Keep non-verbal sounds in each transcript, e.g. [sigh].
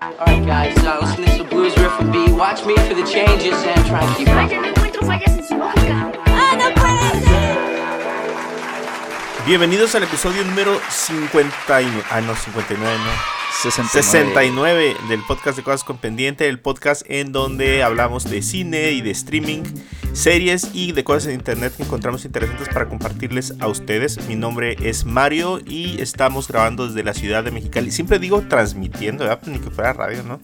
Alright, guys, uh, listen to some blues riff and B. Watch me for the changes and try to keep up. Vaya, no encuentro fallas en su lógica. ¡Ah, no puede ser! Bienvenidos al episodio número 59. Ah, no, 59, no. 69. 69 del podcast de Cosas con Pendiente, el podcast en donde hablamos de cine y de streaming, series y de cosas en internet que encontramos interesantes para compartirles a ustedes. Mi nombre es Mario y estamos grabando desde la ciudad de Mexicali. Siempre digo transmitiendo, ¿verdad? Pues ni que fuera radio, ¿no?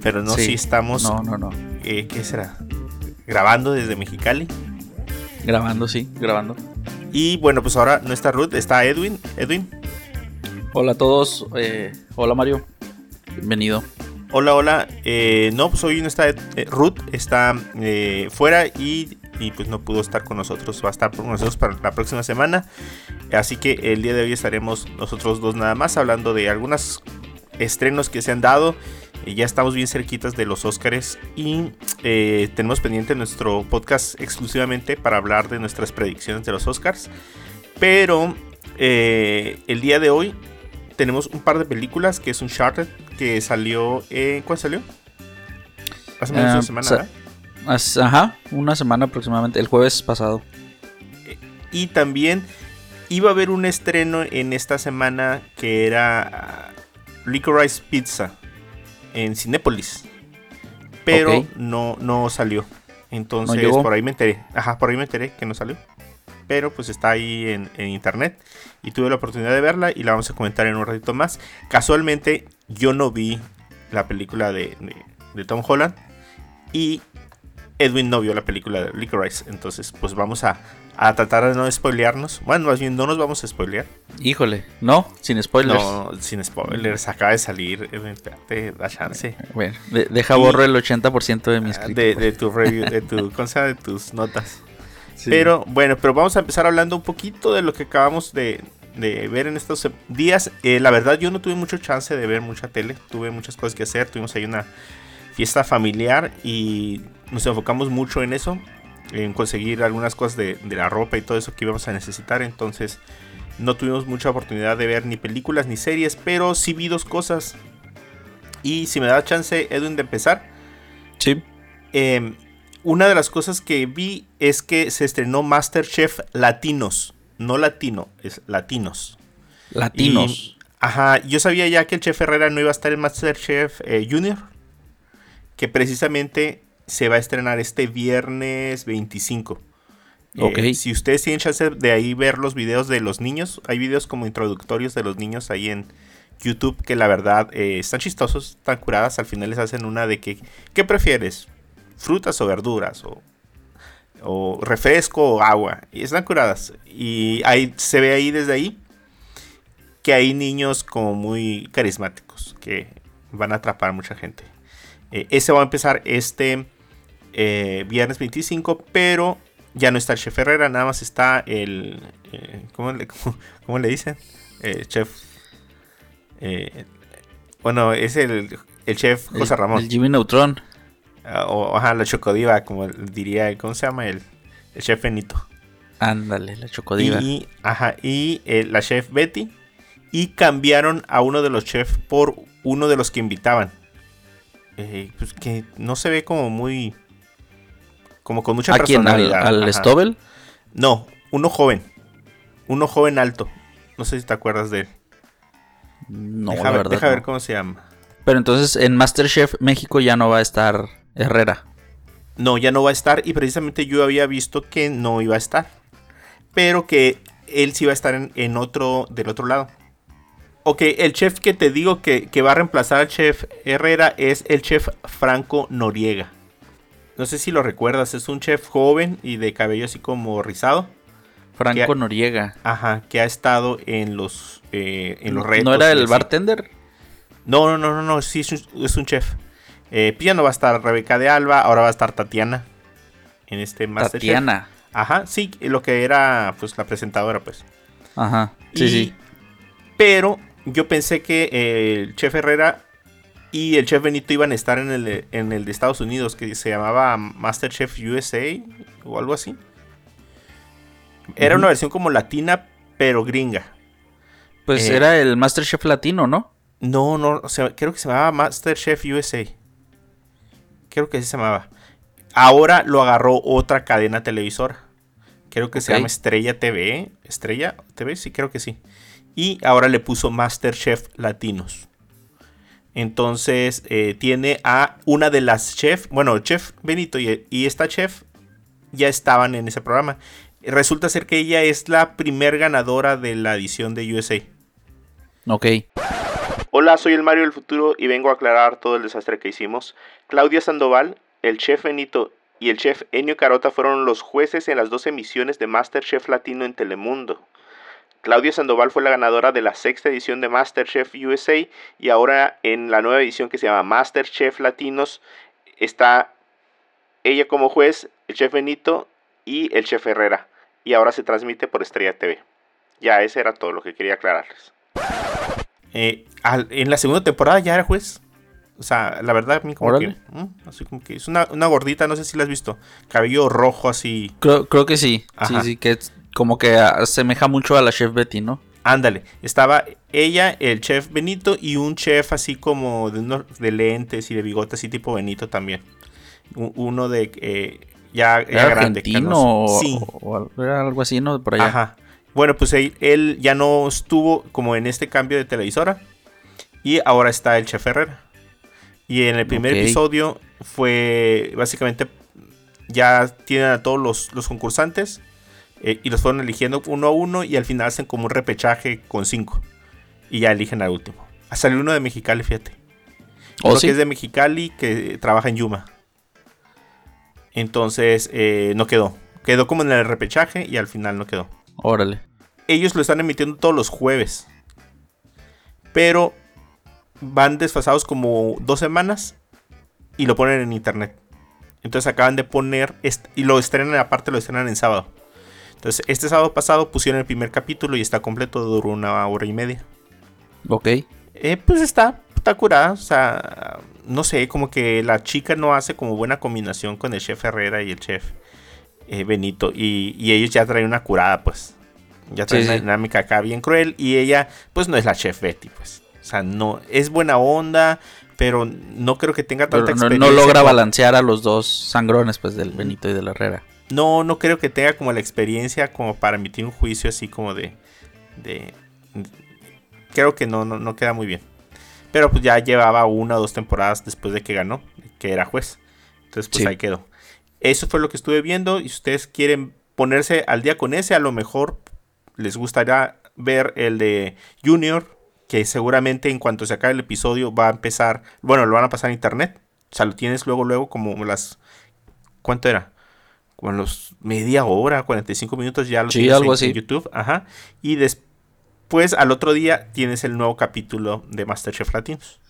Pero no, Sí. si estamos. No, no, no. eh, ¿Qué será? Grabando desde Mexicali. Grabando, sí, grabando. Y bueno, pues ahora no está Ruth, está Edwin. Edwin. Hola a todos. eh, hola Mario. Bienvenido. Hola, hola. Eh, no, pues hoy no está eh, Ruth, está eh, fuera y, y, pues no pudo estar con nosotros. Va a estar con nosotros para la próxima semana. Así que el día de hoy estaremos nosotros dos nada más hablando de algunos estrenos que se han dado. Eh, ya estamos bien cerquitas de los Oscars y eh, tenemos pendiente nuestro podcast exclusivamente para hablar de nuestras predicciones de los Oscars. Pero eh, el día de hoy tenemos un par de películas que es Uncharted que salió ¿cuándo salió? Hace menos de Ah, una semana, sa- Ajá, una semana aproximadamente, el jueves pasado. Y también iba a haber un estreno en esta semana que era ah, Licorice Pizza en Cinépolis. Pero no, no salió. Entonces por ahí me enteré. Ajá, por ahí me enteré que no salió. Pero pues está ahí en, en internet. Y tuve la oportunidad de verla y la vamos a comentar en un ratito más. Casualmente yo no vi la película de, de- de Tom Holland. Y Edwin no vio la película de Licorice. Entonces pues vamos a, a tratar de no spoilearnos. Bueno, más bien no nos vamos a spoilear. Híjole, no, sin spoilers. No, sin spoilers. Acaba de salir. Edwin, espérate, da chance. Bueno, de- deja Y- borro el 80% de mi Ah. De, de tu review, de tu, ¿cómo se llama? de tus notas. Sí. Pero bueno, pero vamos a empezar hablando un poquito de lo que acabamos de, de ver en estos días. Eh, la verdad, yo no tuve mucho chance de ver mucha tele. Tuve muchas cosas que hacer. Tuvimos ahí una fiesta familiar y nos enfocamos mucho en eso. En conseguir algunas cosas de, de la ropa y todo eso que íbamos a necesitar. Entonces, no tuvimos mucha oportunidad de ver ni películas ni series. Pero sí vi dos cosas. Y si me da chance, Edwin, de empezar. Sí. Eh, una de las cosas que vi es que se estrenó Masterchef Latinos. No latino, es latinos. Latinos. Y, ajá, yo sabía ya que el chef Herrera no iba a estar en Masterchef eh, Junior. Que precisamente se va a estrenar este viernes 25. Eh, Ok. Si ustedes tienen chance de ahí ver los videos de los niños, hay videos como introductorios de los niños ahí en YouTube que la verdad eh, están chistosos, están curadas. Al final les hacen una de que, ¿qué prefieres? ¿Frutas o verduras? O, o refresco o agua. Y están curadas. Y ahí se ve ahí desde ahí que hay niños como muy carismáticos que van a atrapar a mucha gente. Eh, ese va a empezar este eh, viernes 25, pero ya no está el chef Herrera, nada más está el... eh, ¿cómo, le, [laughs] cómo- cómo le dicen? Eh, chef... bueno, es el, el chef El- José Ramón. El Jimmy Neutron. Ah, o ajá, la chocodiva, como diría, ¿cómo se llama? El, el chef Benito. Ándale, la chocodiva. Y, ajá, y eh, la chef Betty. Y cambiaron a uno de los chefs por uno de los que invitaban. Pues que no se ve como muy. Como con mucha ¿A quién? ¿Al, personalidad. al ajá. Stobel? No, uno joven. Uno joven alto. No sé si te acuerdas de él. No, deja la ver, verdad. deja no. ver cómo se llama. Pero entonces en Masterchef México ya no va a estar Herrera. No, ya no va a estar. Y precisamente yo había visto que no iba a estar. Pero que él sí va a estar en, en otro, del otro lado. Ok, el chef que te digo que, que va a reemplazar al chef Herrera es el chef Franco Noriega. No sé si lo recuerdas, es un chef joven y de cabello así como rizado. Franco. Noriega. Ajá, que ha estado en los, eh, en los retos. ¿No era el bartender? No, no, no, no, no, sí, es un, es un chef. Eh, pues ya no va a estar Rebeca de Alba, ahora va a estar Tatiana. En este Masterchef. Tatiana. Ajá, sí, lo que era pues la presentadora, pues. Ajá. Sí, Y- sí. Pero yo pensé que eh, el chef Herrera y el chef Benito iban a estar en el, de- en el de Estados Unidos, que se llamaba Masterchef USA o algo así. Era una versión como latina, pero gringa. Pues eh, era el Masterchef latino, ¿no? No, no, o sea, creo que se llamaba Masterchef USA. Creo que así se llamaba. Ahora lo agarró otra cadena televisora. Creo que se llama Estrella TV. Estrella TV, sí, creo que sí. Y ahora le puso Masterchef Latinos. Entonces eh, tiene a una de las chef, bueno, chef Benito y, y esta chef ya estaban en ese programa. Resulta ser que ella es la primer ganadora de la edición de USA. Ok. Hola, soy el Mario del futuro y vengo a aclarar todo el desastre que hicimos. Claudia Sandoval, el chef Benito y el chef Enio Carota fueron los jueces en las dos emisiones de MasterChef Latino en Telemundo. Claudia Sandoval fue la ganadora de la sexta edición de MasterChef USA y ahora en la nueva edición que se llama MasterChef Latinos está ella como juez, el chef Benito y el chef Herrera. Y ahora se transmite por Estrella TV. Ya, ese era todo lo que quería aclararles. Eh, al- en la segunda temporada ya era juez. O sea, la verdad, a mí como Órale. que. así como que es una, una gordita, no sé si la has visto. Cabello rojo así. Creo, creo que sí. Ajá. Sí, sí, que es como que asemeja mucho a la chef Betty, ¿no? Ándale. Estaba ella, el chef Benito y un chef así como de, unos- de lentes y de bigote, así tipo Benito también. Uno de. eh, ya, ya ¿Era grande. argentino o, Sí. o era algo así, ¿no? Por allá. Ajá. Bueno, pues él, él ya no estuvo como en este cambio de televisora. Y ahora está el chef Herrera. Y en el primer episodio fue básicamente ya tienen a todos los, los concursantes eh, y los fueron eligiendo uno a uno y al final hacen como un repechaje con cinco. Y ya eligen al último. Salió uno de Mexicali, fíjate. ¿Oh, Uno sí? que es de Mexicali que trabaja en Yuma. Entonces eh, no quedó. Quedó como en el repechaje y al final no quedó Órale. ellos lo están emitiendo todos los jueves. Pero van desfasados como dos semanas y lo ponen en internet. Entonces acaban de poner y lo estrenan aparte lo estrenan en sábado. Entonces este sábado pasado pusieron el primer capítulo y está completo, duró una hora y media. Ok. Eh, pues está, está curada, o sea, no sé, como que la chica no hace como buena combinación con el chef Herrera y el chef eh, Benito. Y, y ellos ya traen una curada, pues. Ya traen Sí, una sí. dinámica acá bien cruel. Y ella, pues no es la chef Betty, pues. O sea, no, es buena onda, pero no creo que tenga tanta no, no experiencia. logra balancear a los dos sangrones, pues, del Benito y de la Herrera. No, no creo que tenga como la experiencia como para emitir un juicio así como de. de creo que no, no, no queda muy bien. Pero pues ya llevaba una o dos temporadas después de que ganó, que era juez. Entonces pues Sí. ahí quedó. Eso fue lo que estuve viendo. Y si ustedes quieren ponerse al día con ese, a lo mejor les gustaría ver el de Junior. Que seguramente en cuanto se acabe el episodio va a empezar. Bueno, lo van a pasar a internet. O sea, lo tienes luego, luego como las... ¿Cuánto era? Como los media hora, 45 minutos ya lo Sí, tienes algo en, así. en YouTube. Ajá. Y después al otro día tienes el nuevo capítulo de Masterchef Latinos.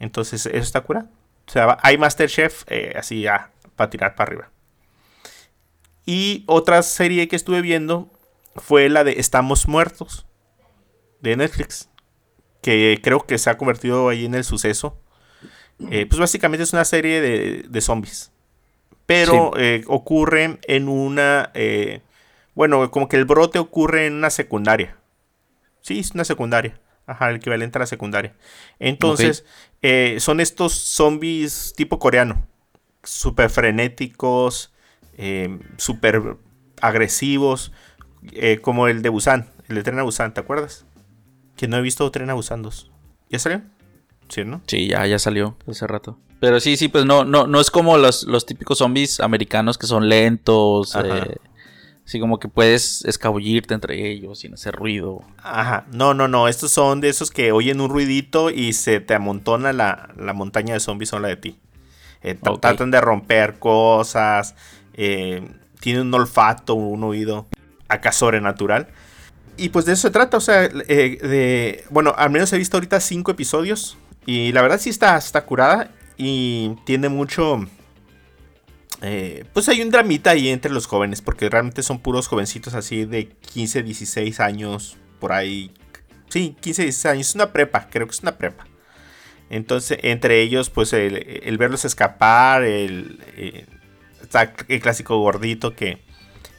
Entonces eso está cura. O sea, hay Masterchef eh, así ya para tirar para arriba. Y otra serie que estuve viendo fue la de Estamos Muertos de Netflix. Que creo que se ha convertido ahí en el suceso. Eh, pues básicamente es una serie de, de zombies. Pero eh, ocurre en una... eh, bueno, como que el brote ocurre en una secundaria. Sí, es una secundaria. Ajá, el equivalente a la secundaria. Entonces, eh, son estos zombies tipo coreano. Súper frenéticos, súper agresivos. como el de Busan, el de Tren a Busan, ¿te acuerdas? Que no he visto Tren a Busan 2. ¿Ya salió? Sí, ¿no? Sí, ya, ya salió hace rato. Pero sí, sí, pues no, no, no es como los, los típicos zombies americanos que son lentos. Ajá. eh, así como que puedes escabullirte entre ellos sin hacer ruido. Ajá, no, no, no, estos son de esos que oyen un ruidito y se te amontona la, la montaña de zombies son la de ti. Eh. Tratan de romper cosas, eh, tienen un olfato, un oído acá sobrenatural. Y pues de eso se trata, o sea, eh, de, bueno, al menos he visto ahorita cinco episodios y la verdad sí está, está curada y tiene mucho... eh, pues hay un dramita ahí entre los jóvenes, porque realmente son puros jovencitos así de 15, 16 años, por ahí. Sí, 15, 16 años, es una prepa, creo que es una prepa. Entonces, entre ellos, pues el, el verlos escapar, el, eh, está el clásico gordito que,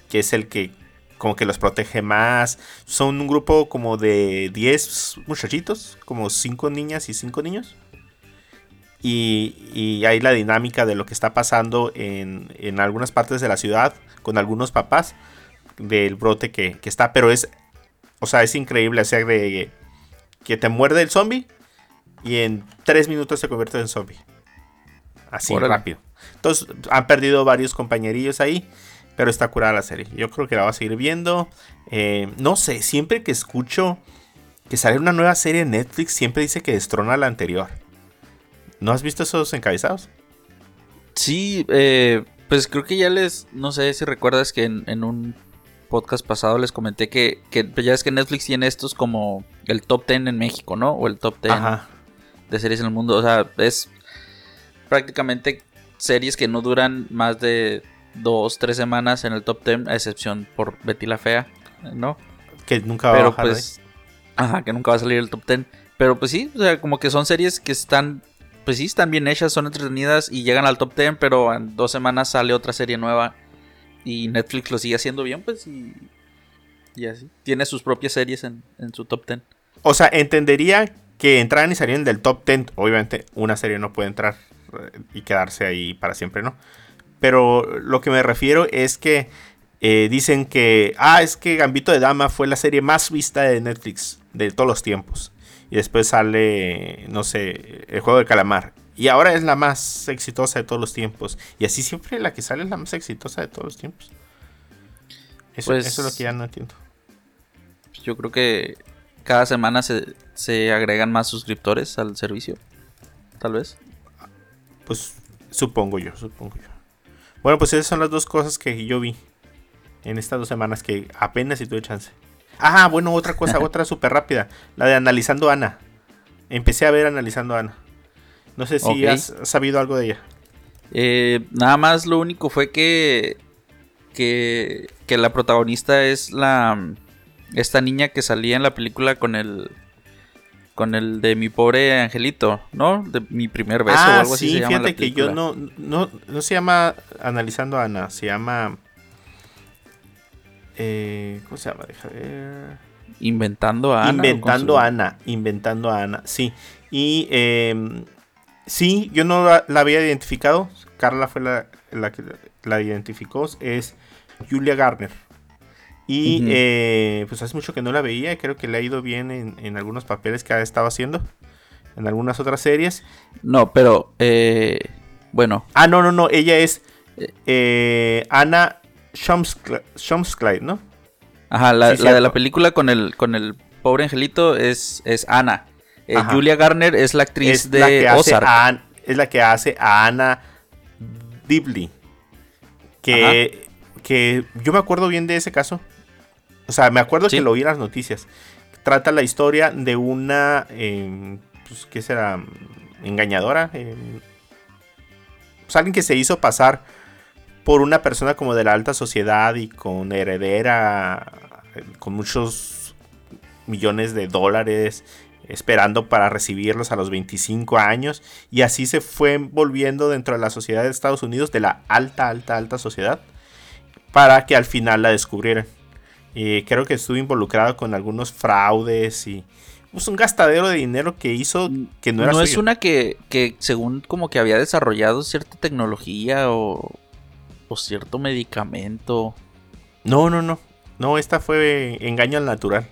que es el que como que los protege más. Son un grupo como de 10 muchachitos, como 5 niñas y 5 niños. Y, y hay la dinámica de lo que está pasando en, en algunas partes de la ciudad con algunos papás del brote que, que está. Pero es, o sea, es increíble hacer de que te muerde el zombie y en 3 minutos se convierte en zombie. Así Órale. rápido. Entonces han perdido varios compañerillos ahí. Pero está curada la serie. Yo creo que la va a seguir viendo. Eh, no sé, siempre que escucho que sale una nueva serie en Netflix, siempre dice que destrona la anterior. ¿No has visto esos encabezados? Sí, eh, pues creo que ya les, no sé si recuerdas que en, en un podcast pasado les comenté que, que pues ya es que Netflix tiene estos como el top 10 en México, ¿no? O el top 10 Ajá. de series en el mundo. O sea, es prácticamente series que no duran más de dos, tres semanas en el top 10, a excepción por Betty la Fea, ¿no? Que nunca va a bajar pues, ajá, que nunca va a salir el top 10. Pero pues sí, o sea, como que son series que están, pues sí, están bien hechas, son entretenidas y llegan al top 10, pero en dos semanas sale otra serie nueva y Netflix lo sigue haciendo bien, pues y, y así. Tiene sus propias series en, en su top 10. O sea, entendería que entraran y salieran del top 10. Obviamente, una serie no puede entrar eh, y quedarse ahí para siempre, ¿no? Pero lo que me refiero es que eh, dicen que, ah, es que Gambito de Dama fue la serie más vista de Netflix de todos los tiempos. Y después sale, no sé, el juego del calamar. Y ahora es la más exitosa de todos los tiempos. Y así siempre la que sale es la más exitosa de todos los tiempos. Eso, Pues- eso es lo que ya no entiendo. Yo creo que cada semana se, se agregan más suscriptores al servicio, tal vez. Pues supongo yo, supongo yo. Bueno, pues esas son las dos cosas que yo vi en estas dos semanas que apenas si tuve chance. Ah, bueno, otra cosa, [laughs] otra súper rápida. La de Analizando Ana. Empecé a ver Analizando Ana. No sé si has sabido algo de ella. Eh, nada más lo único fue que, que que la protagonista es la esta niña que salía en la película con el con el de mi pobre angelito, ¿no? De mi primer beso o ah, algo así sí, llama la fíjate que yo no, no, no se llama Analizando a Ana, se llama... eh, ¿Cómo se llama? Deja ver. inventando a Ana. o Inventando a Ana, inventando a Ana, sí. Y eh, sí, yo no la, la había identificado. Carla fue la, la que la identificó. Es Julia Garner. Y eh, pues hace mucho que no la veía. Creo que le ha ido bien en, en algunos papeles que ha estado haciendo. En algunas otras series. No, pero eh, bueno, Ah, no, no, no. Ella es eh, Ana Shumsclide, ¿no? ajá, la, Sí, la de la película con el con el pobre angelito es es Ana. Eh. Julia Garner es la actriz es la de que Ozark. a es la que hace a Ana Dibley. Que, que yo me acuerdo bien de ese caso. O sea, me acuerdo Sí. que lo vi en las noticias. Trata la historia de una, eh, pues, ¿qué será? Engañadora. eh, pues, alguien que se hizo pasar por una persona como de la alta sociedad y con heredera, con muchos millones de dólares, esperando para recibirlos a los 25 años. Y así se fue volviendo dentro de la sociedad de Estados Unidos, de la alta, alta, alta sociedad, para que al final la descubrieran. Y creo que estuvo involucrado con algunos fraudes y pues, un gastadero de dinero que hizo que no No, era es suyo. una que, que según como que había desarrollado cierta tecnología o, o cierto medicamento. No, no, no. No, esta fue engaño al natural.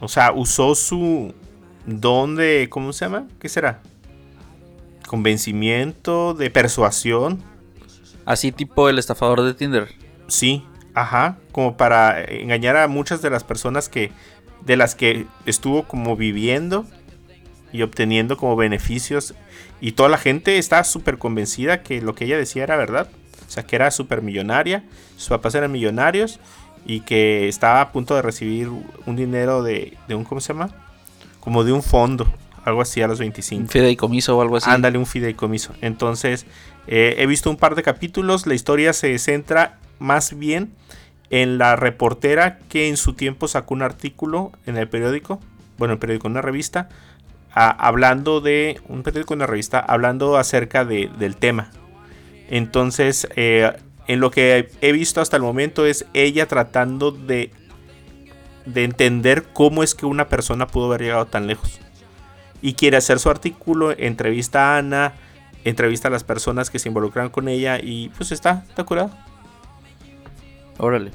O sea, usó su don de. ¿Cómo se llama? ¿Qué será? Convencimiento, de persuasión. Así tipo el estafador de Tinder. Sí, ajá. Como para engañar a muchas de las personas que. De las que estuvo como viviendo y obteniendo como beneficios. Y toda la gente está súper convencida que lo que ella decía era verdad. O sea, que era súper millonaria. Sus papás eran millonarios. Y que estaba a punto de recibir un dinero de, de un. ¿Cómo se llama? Como de un fondo. Algo así a los 25. Un fideicomiso o algo así. Ándale, un fideicomiso. Entonces, eh, he visto un par de capítulos. La historia se centra más bien en la reportera que en su tiempo sacó un artículo en el periódico. Bueno, el periódico, en una revista. hablando de. Un periódico, en una revista. Hablando acerca de- del tema. Entonces, eh, en lo que he visto hasta el momento es ella tratando de, de entender cómo es que una persona pudo haber llegado tan lejos. Y quiere hacer su artículo, entrevista a Ana, entrevista a las personas que se involucran con ella y pues está, está curado. Órale.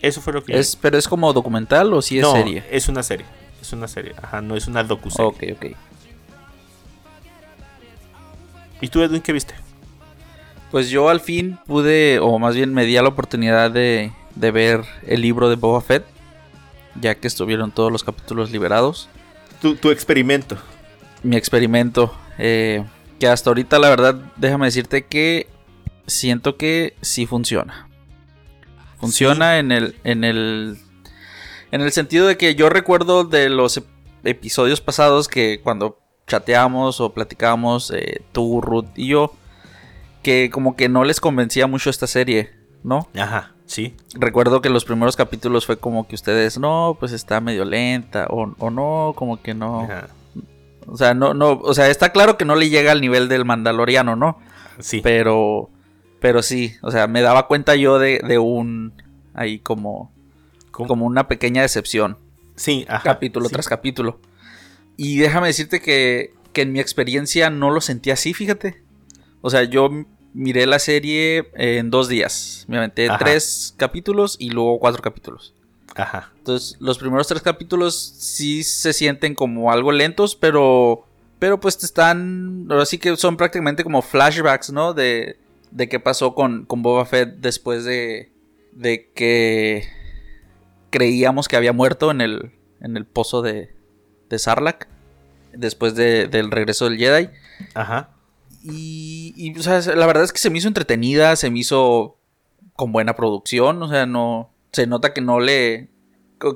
Eso fue lo que... Es, ¿Pero es como documental o si es no, serie? es una serie. Es una serie. Ajá, no es una docuserie. Ok, ok. ¿Y tú, Edwin, qué viste? Pues yo al fin pude, o más bien me di a la oportunidad de, de ver el libro de Boba Fett, ya que estuvieron todos los capítulos liberados. Tu, tu experimento. Mi experimento, eh, que hasta ahorita la verdad, déjame decirte que siento que sí funciona. Funciona en el, en el, en el sentido de que yo recuerdo de los ep- episodios pasados que cuando chateamos o platicábamos, eh, tú, Ruth y yo, que como que no les convencía mucho esta serie, ¿no? Ajá, sí. Recuerdo que los primeros capítulos fue como que ustedes, no, pues está medio lenta, o, o no, como que no. Ajá. O sea, no, no, o sea, está claro que no le llega al nivel del Mandaloriano, ¿no? Sí. Pero, pero sí, o sea, me daba cuenta yo de, de un, ahí como, ¿Cómo? como una pequeña decepción, Sí, ajá. capítulo sí. tras capítulo. Y déjame decirte que, que en mi experiencia no lo sentí así, fíjate. O sea, yo miré la serie en dos días. Me aventé Ajá. tres capítulos y luego cuatro capítulos. Ajá. Entonces, los primeros tres capítulos sí se sienten como algo lentos, pero. Pero pues te están. Ahora sí que son prácticamente como flashbacks, ¿no? De, de qué pasó con, con Boba Fett después de. De que. Creíamos que había muerto en el. En el pozo de. De Sarlacc. Después de- del regreso del Jedi. Ajá. Y, y, o sea, la verdad es que se me hizo entretenida, se me hizo con buena producción, o sea, no, se nota que no le,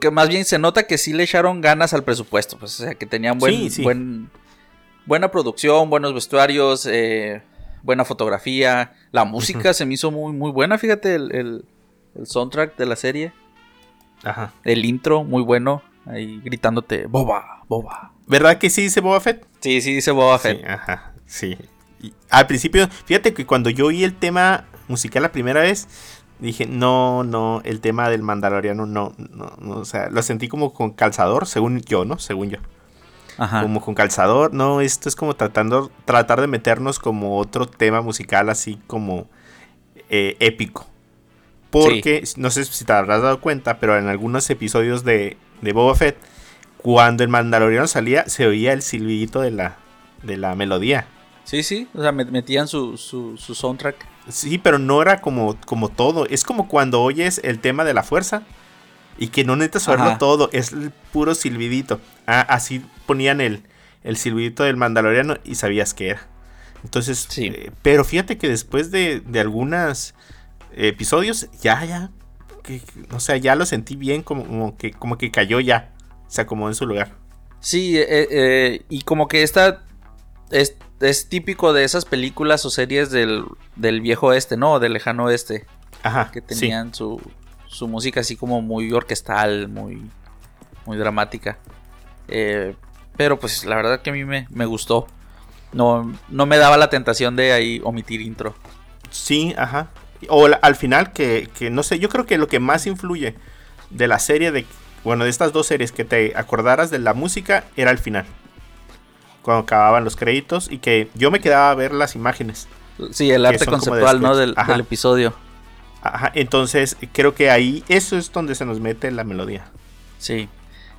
que más bien se nota que sí le echaron ganas al presupuesto, pues, o sea, que tenían buen, Sí, sí. buen, buena producción, buenos vestuarios, eh, buena fotografía, la música se me hizo muy, muy buena, fíjate, el, el- el soundtrack de la serie, Ajá. el intro, muy bueno, ahí gritándote, boba, boba. ¿Verdad que sí dice Boba Fett? Sí, sí, dice Boba Fett. Sí, ajá. Sí. Y al principio, fíjate que cuando yo oí el tema musical la primera vez, dije, no, no, el tema del Mandaloriano no, no, no, o sea, lo sentí como con calzador, según yo, ¿no? Según yo. Ajá. Como con calzador, no, esto es como tratando, tratar de meternos como otro tema musical así como eh, épico. Porque, no sé si te habrás dado cuenta, pero en algunos episodios de, de Boba Fett, cuando el Mandaloriano salía, se oía el silbidito de la, de la melodía. Sí, sí, o sea, met- metían su, su, su soundtrack. Sí, pero no era como, como todo. Es como cuando oyes el tema de la fuerza y que no necesitas Ajá. todo, es el puro silbidito. Ah, así ponían el, el silbidito del Mandaloriano y sabías que era. Entonces, Sí. eh, pero fíjate que después de, de algunos episodios, ya, ya, que, o sea, ya lo sentí bien, como, como que, como que cayó ya, se acomodó en su lugar. Sí, eh, eh, y como que esta es, es típico de esas películas o series del, del viejo oeste, ¿no? Del lejano oeste, Ajá, que sí. tenían su, su música así como muy orquestal, muy, muy dramática. Eh, pero pues la verdad que a mí me, me gustó. No, no me daba la tentación de ahí omitir intro. Sí, ajá. O la- al final, que, que no sé, yo creo que lo que más influye de la serie, de bueno, de estas dos series, que te acordaras de la música, era el final. Cuando acababan los créditos y que yo me quedaba a ver las imágenes. Sí, el arte conceptual, ¿no? Del, del episodio. Entonces creo que ahí, eso es donde se nos mete la melodía. Sí.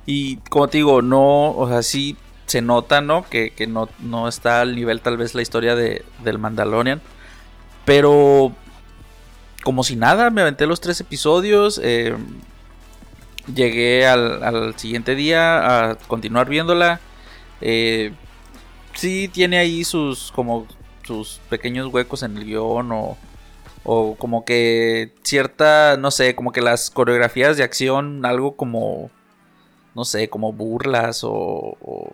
Y como te digo, no, o sea, sí se nota, ¿no? Que, que no, no está al nivel tal vez la historia de, del Mandalorian. Pero como si nada, me aventé los tres episodios. eh, llegué al, al siguiente día a continuar viéndola. Eh, sí tiene ahí sus como sus pequeños huecos en el guion o, o como que cierta, no sé, como que las coreografías de acción, algo como, no sé, como burlas o, o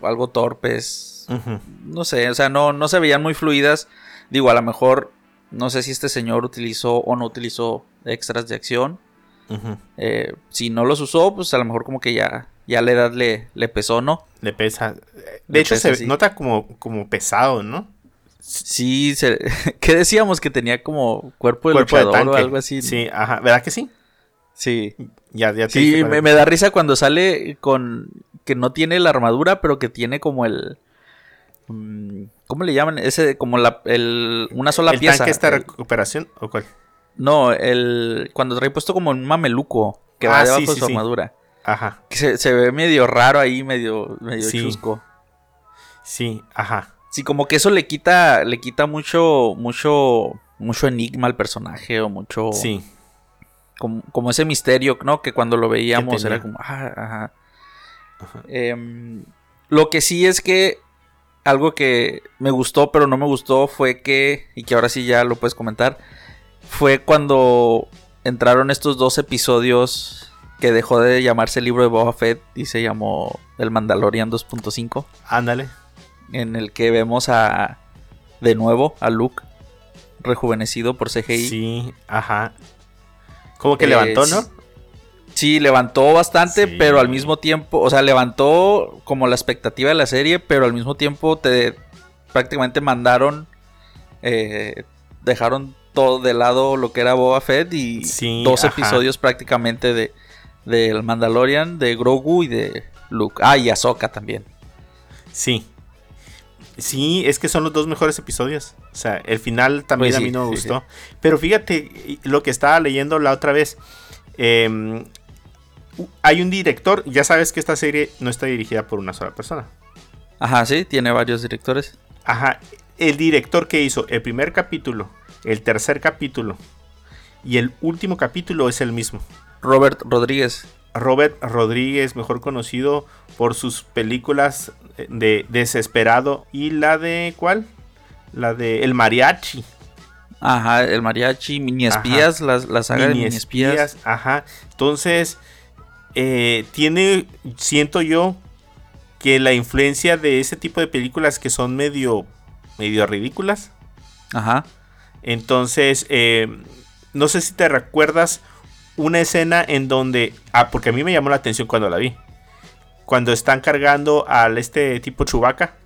algo torpes. No sé, o sea, no, no se veían muy fluidas. Digo, a lo mejor, no sé si este señor utilizó o no utilizó extras de acción. Eh, si no los usó, pues a lo mejor como que ya, ya la edad le, le pesó, ¿no? Le pesa. De Le hecho, pesa, se sí. nota como, como pesado, ¿no? Sí, se- [laughs] ¿qué decíamos? Que tenía como cuerpo de Cuerpo de luchador o algo así. Sí, ajá. ¿Verdad que sí? Sí. Ya, ya te Sí, me, da risa cuando sale con que no tiene la armadura, pero que tiene como el mm, ¿cómo le llaman? Ese como la el una sola ¿El pieza. tanque esta recuperación o cuál? no, el cuando trae puesto como un mameluco que Ah, va sí, debajo de sí, su sí. armadura. Ajá. Que se, se ve medio raro ahí, medio medio chusco. Sí, ajá. Sí, como que eso le quita le quita mucho mucho mucho enigma al personaje o mucho Sí. como, como ese misterio, ¿no? Que cuando lo veíamos era como, ah, ajá. Em, lo que sí es que algo que me gustó, pero no me gustó fue que, y que ahora sí ya lo puedes comentar, fue cuando entraron estos dos episodios que dejó de llamarse el libro de Boba Fett y se llamó El Mandalorian 2.5, Ándale. En el que vemos a, de nuevo, a Luke rejuvenecido por CGI. Sí, ajá. Como que Eh, levantó, ¿no? sí. Levantó bastante, Sí. pero al mismo tiempo, o sea, levantó como la expectativa de la serie, pero al mismo tiempo te prácticamente mandaron, eh, dejaron todo de lado lo que era Boba Fett y Sí, dos ajá. episodios prácticamente de del Mandalorian, de Grogu y de Luke. Ah, y Ahsoka también. Sí. Sí, es que son los dos mejores episodios. O sea, el final también Pues a mí no me sí, gustó. Pero fíjate, lo que estaba leyendo la otra vez. em, hay un director, ya sabes que esta serie no está dirigida por una sola persona. Ajá, sí, tiene varios directores. Ajá, el director que hizo el primer capítulo, el tercer capítulo y el último capítulo es el mismo. Robert Rodríguez. Robert Rodríguez, mejor conocido por sus películas de Desesperado y la de ¿cuál? La de El Mariachi. Ajá, el mariachi, mini espías, la, la saga Mini de mini espías. espías, Ajá. Entonces, eh, tiene, siento yo, que la influencia de ese tipo de películas que son medio, medio ridículas. Ajá. Entonces, eh, no sé si te recuerdas una escena en donde, ah, porque a mí me llamó la atención cuando la vi. Cuando están cargando al este tipo Chubaca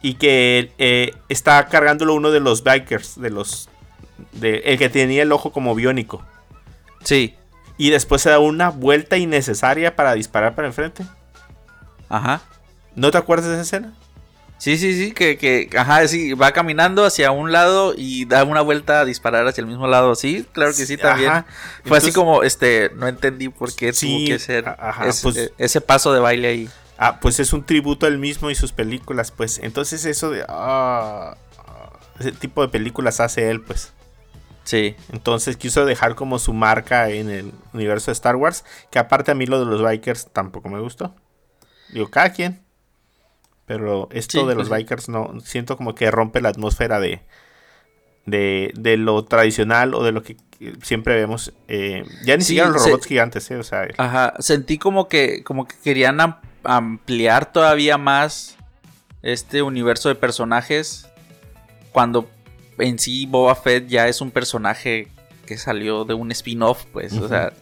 y que eh, está cargándolo uno de los bikers, de los, de, el que tenía el ojo como biónico. Sí. Y después se da una vuelta innecesaria para disparar para enfrente. Ajá. ¿No te acuerdas de esa escena? Sí, sí, sí, que, que, ajá, sí, va caminando hacia un lado y da una vuelta a disparar hacia el mismo lado. Sí, claro que sí, también. Ajá. Fue así como, este, no entendí por qué Sí, tuvo que ser ajá, ese, pues- ese paso de baile ahí. Ah, pues es un tributo al mismo y sus películas, pues. Entonces eso de... ah, ah, ese tipo de películas hace él, pues. Sí, Entonces quiso dejar como su marca en el universo de Star Wars. Que aparte a mí lo de los bikers tampoco me gustó. Digo, cada quien. Pero esto Sí, de pues los sí. bikers no... Siento como que rompe la atmósfera de... De, de lo tradicional o de lo que siempre vemos. eh, ya ni Sí, siquiera los se- robots gigantes, ¿eh? O sea, ajá. Sentí como que, como que querían am- ampliar todavía más este universo de personajes cuando en sí Boba Fett ya es un personaje que salió de un spin-off, pues, o sea,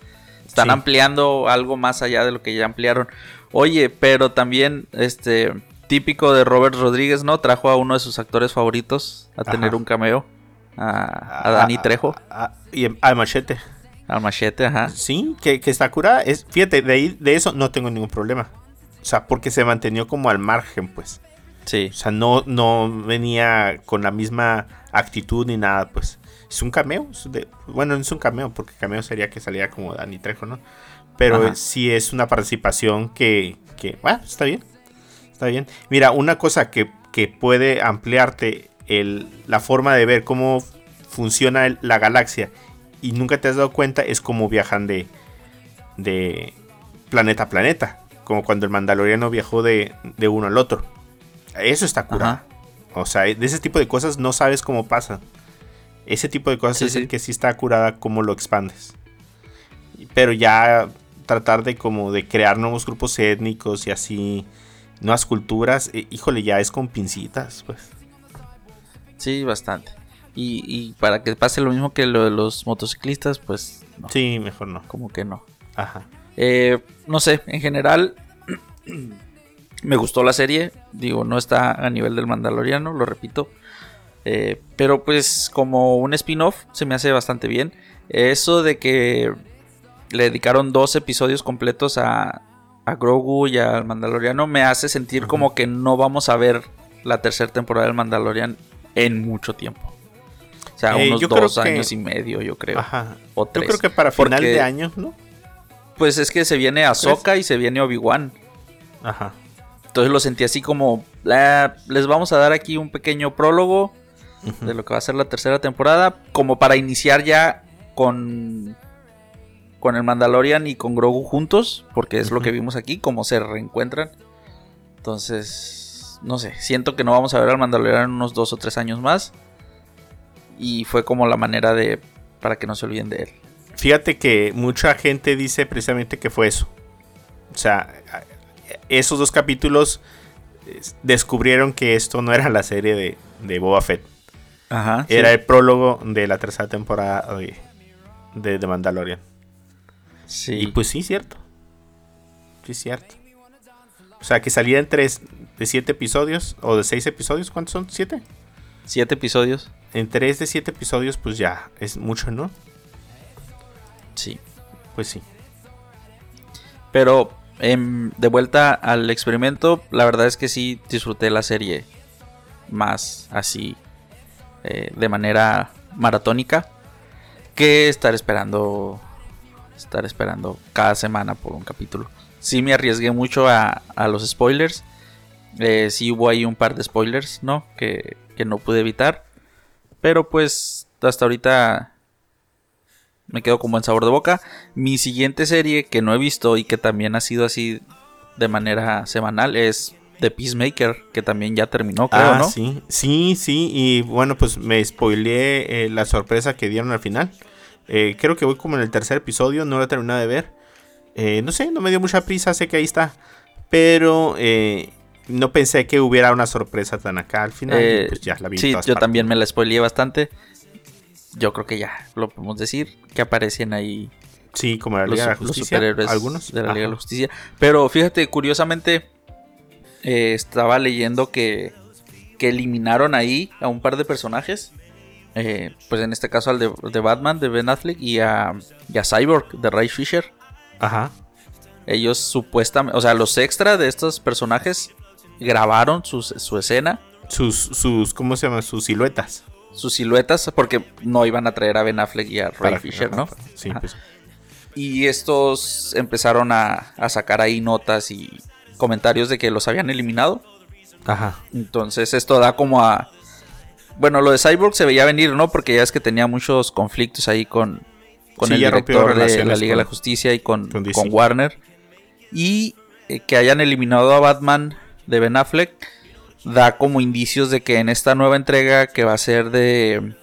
están Sí. ampliando algo más allá de lo que ya ampliaron. Oye, pero también, este, típico de Robert Rodríguez, ¿no? Trajo a uno de sus actores favoritos a tener un cameo, a, a Dani Trejo, ah, y a Machete. al machete, ajá. Sí, que, que está curada. Es, fíjate, de ahí, de eso no tengo ningún problema. O sea, porque se mantenió como al margen, pues. Sí, O sea, no, no venía con la misma actitud ni nada, pues. Es un cameo. es de- bueno, no es un cameo, porque cameo sería que saliera como Dani Trejo, ¿no? Pero Ajá. sí es una participación que, que, bueno, está bien. Está bien. Mira, una cosa que, que puede ampliarte el, la forma de ver cómo funciona el- la galaxia y nunca te has dado cuenta es cómo viajan de, de planeta a planeta. Como cuando el mandaloriano viajó de, de uno al otro. Eso está curado. O sea, de ese tipo de cosas no sabes cómo pasa. Ese tipo de cosas Sí, es el que sí está curada cómo lo expandes. Pero ya tratar de como de crear nuevos grupos étnicos y así nuevas culturas, eh, híjole, ya es con pincitas, pues. sí, bastante. Y, y para que pase lo mismo que lo de los motociclistas, pues no, Sí, mejor no. como que no. Ajá. Eh, no sé, en general [clears throat] me gustó la serie. Digo, no está a nivel del Mandaloriano, lo repito. Eh, pero pues como un spin-off se me hace bastante bien. Eso de que le dedicaron dos episodios completos a, a Grogu y al Mandaloriano me hace sentir como que no vamos a ver la tercera temporada del Mandalorian en mucho tiempo. O sea, Eh, unos yo dos que- años y medio, yo creo. Ajá. O Yo tres. creo que para final Porque, de año, ¿no? Pues es que se viene Ahsoka y se viene Obi-Wan. Ajá. Entonces lo sentí así como, "Ah, les vamos a dar aquí un pequeño prólogo de lo que va a ser la tercera temporada, como para iniciar ya con con el Mandalorian y con Grogu juntos, porque es lo que vimos aquí, como se reencuentran. Entonces, no sé, siento que no vamos a ver al Mandalorian en unos dos o tres años más. Y fue como la manera de para que no se olviden de él. Fíjate que mucha gente dice precisamente que fue eso. O sea, esos dos capítulos descubrieron que esto no era la serie de, de Boba Fett. Ajá. Era el prólogo de la tercera temporada de, de, de Mandalorian. Sí. Y pues sí, cierto. Sí, cierto. O sea, que salía en tres de siete episodios o de seis episodios. ¿Cuántos son? ¿Siete? siete episodios. En tres de siete episodios, pues ya es mucho, ¿no? Sí. Pues sí. Pero em, de vuelta al experimento, la verdad es que sí disfruté la serie más así, eh, de manera maratónica, que estar esperando, estar esperando cada semana por un capítulo. Sí me arriesgué mucho a, a los spoilers. Eh, sí hubo ahí un par de spoilers, ¿no? Que, que no pude evitar. Pero pues hasta ahorita me quedo con buen sabor de boca. Mi siguiente serie que no he visto y que también ha sido así de manera semanal es The Peacemaker, que también ya terminó, creo, ah, ¿no? sí, sí, sí. Y bueno, pues me spoileé eh, la sorpresa que dieron al final. Eh, creo que voy como en el tercer episodio, no lo he terminado de ver. Eh, no sé, no me dio mucha prisa, sé que ahí está. Pero eh, no pensé que hubiera una sorpresa tan acá al final. y pues ya la vi sí, yo partes. también me la spoileé bastante. Yo creo que ya lo podemos decir, que aparecen ahí Sí, como la los, Liga de la los Justicia. superhéroes algunos. de la Liga de la. Justicia. Pero fíjate, curiosamente, eh, estaba leyendo que, que eliminaron ahí a un par de personajes. Eh, pues en este caso al de, de Batman, de Ben Affleck, y a, y a Cyborg, de Ray Fisher. Ajá. Ellos supuestamente, o sea, los extras de estos personajes grabaron sus- su escena, Sus, sus, ¿cómo se llama? Sus siluetas. sus siluetas, porque no iban a traer a Ben Affleck y a Ray Para- Fisher, ¿no? Sí, pues. Y estos empezaron a, a sacar ahí notas y comentarios de que los habían eliminado. Ajá. Entonces esto da como a... Bueno, lo de Cyborg se veía venir, ¿no? Porque ya es que tenía muchos conflictos ahí con, con Sí, el director de la Liga de la Justicia y con, con Warner. Y eh, que hayan eliminado a Batman de Ben Affleck da como indicios de que en esta nueva entrega que va a ser de,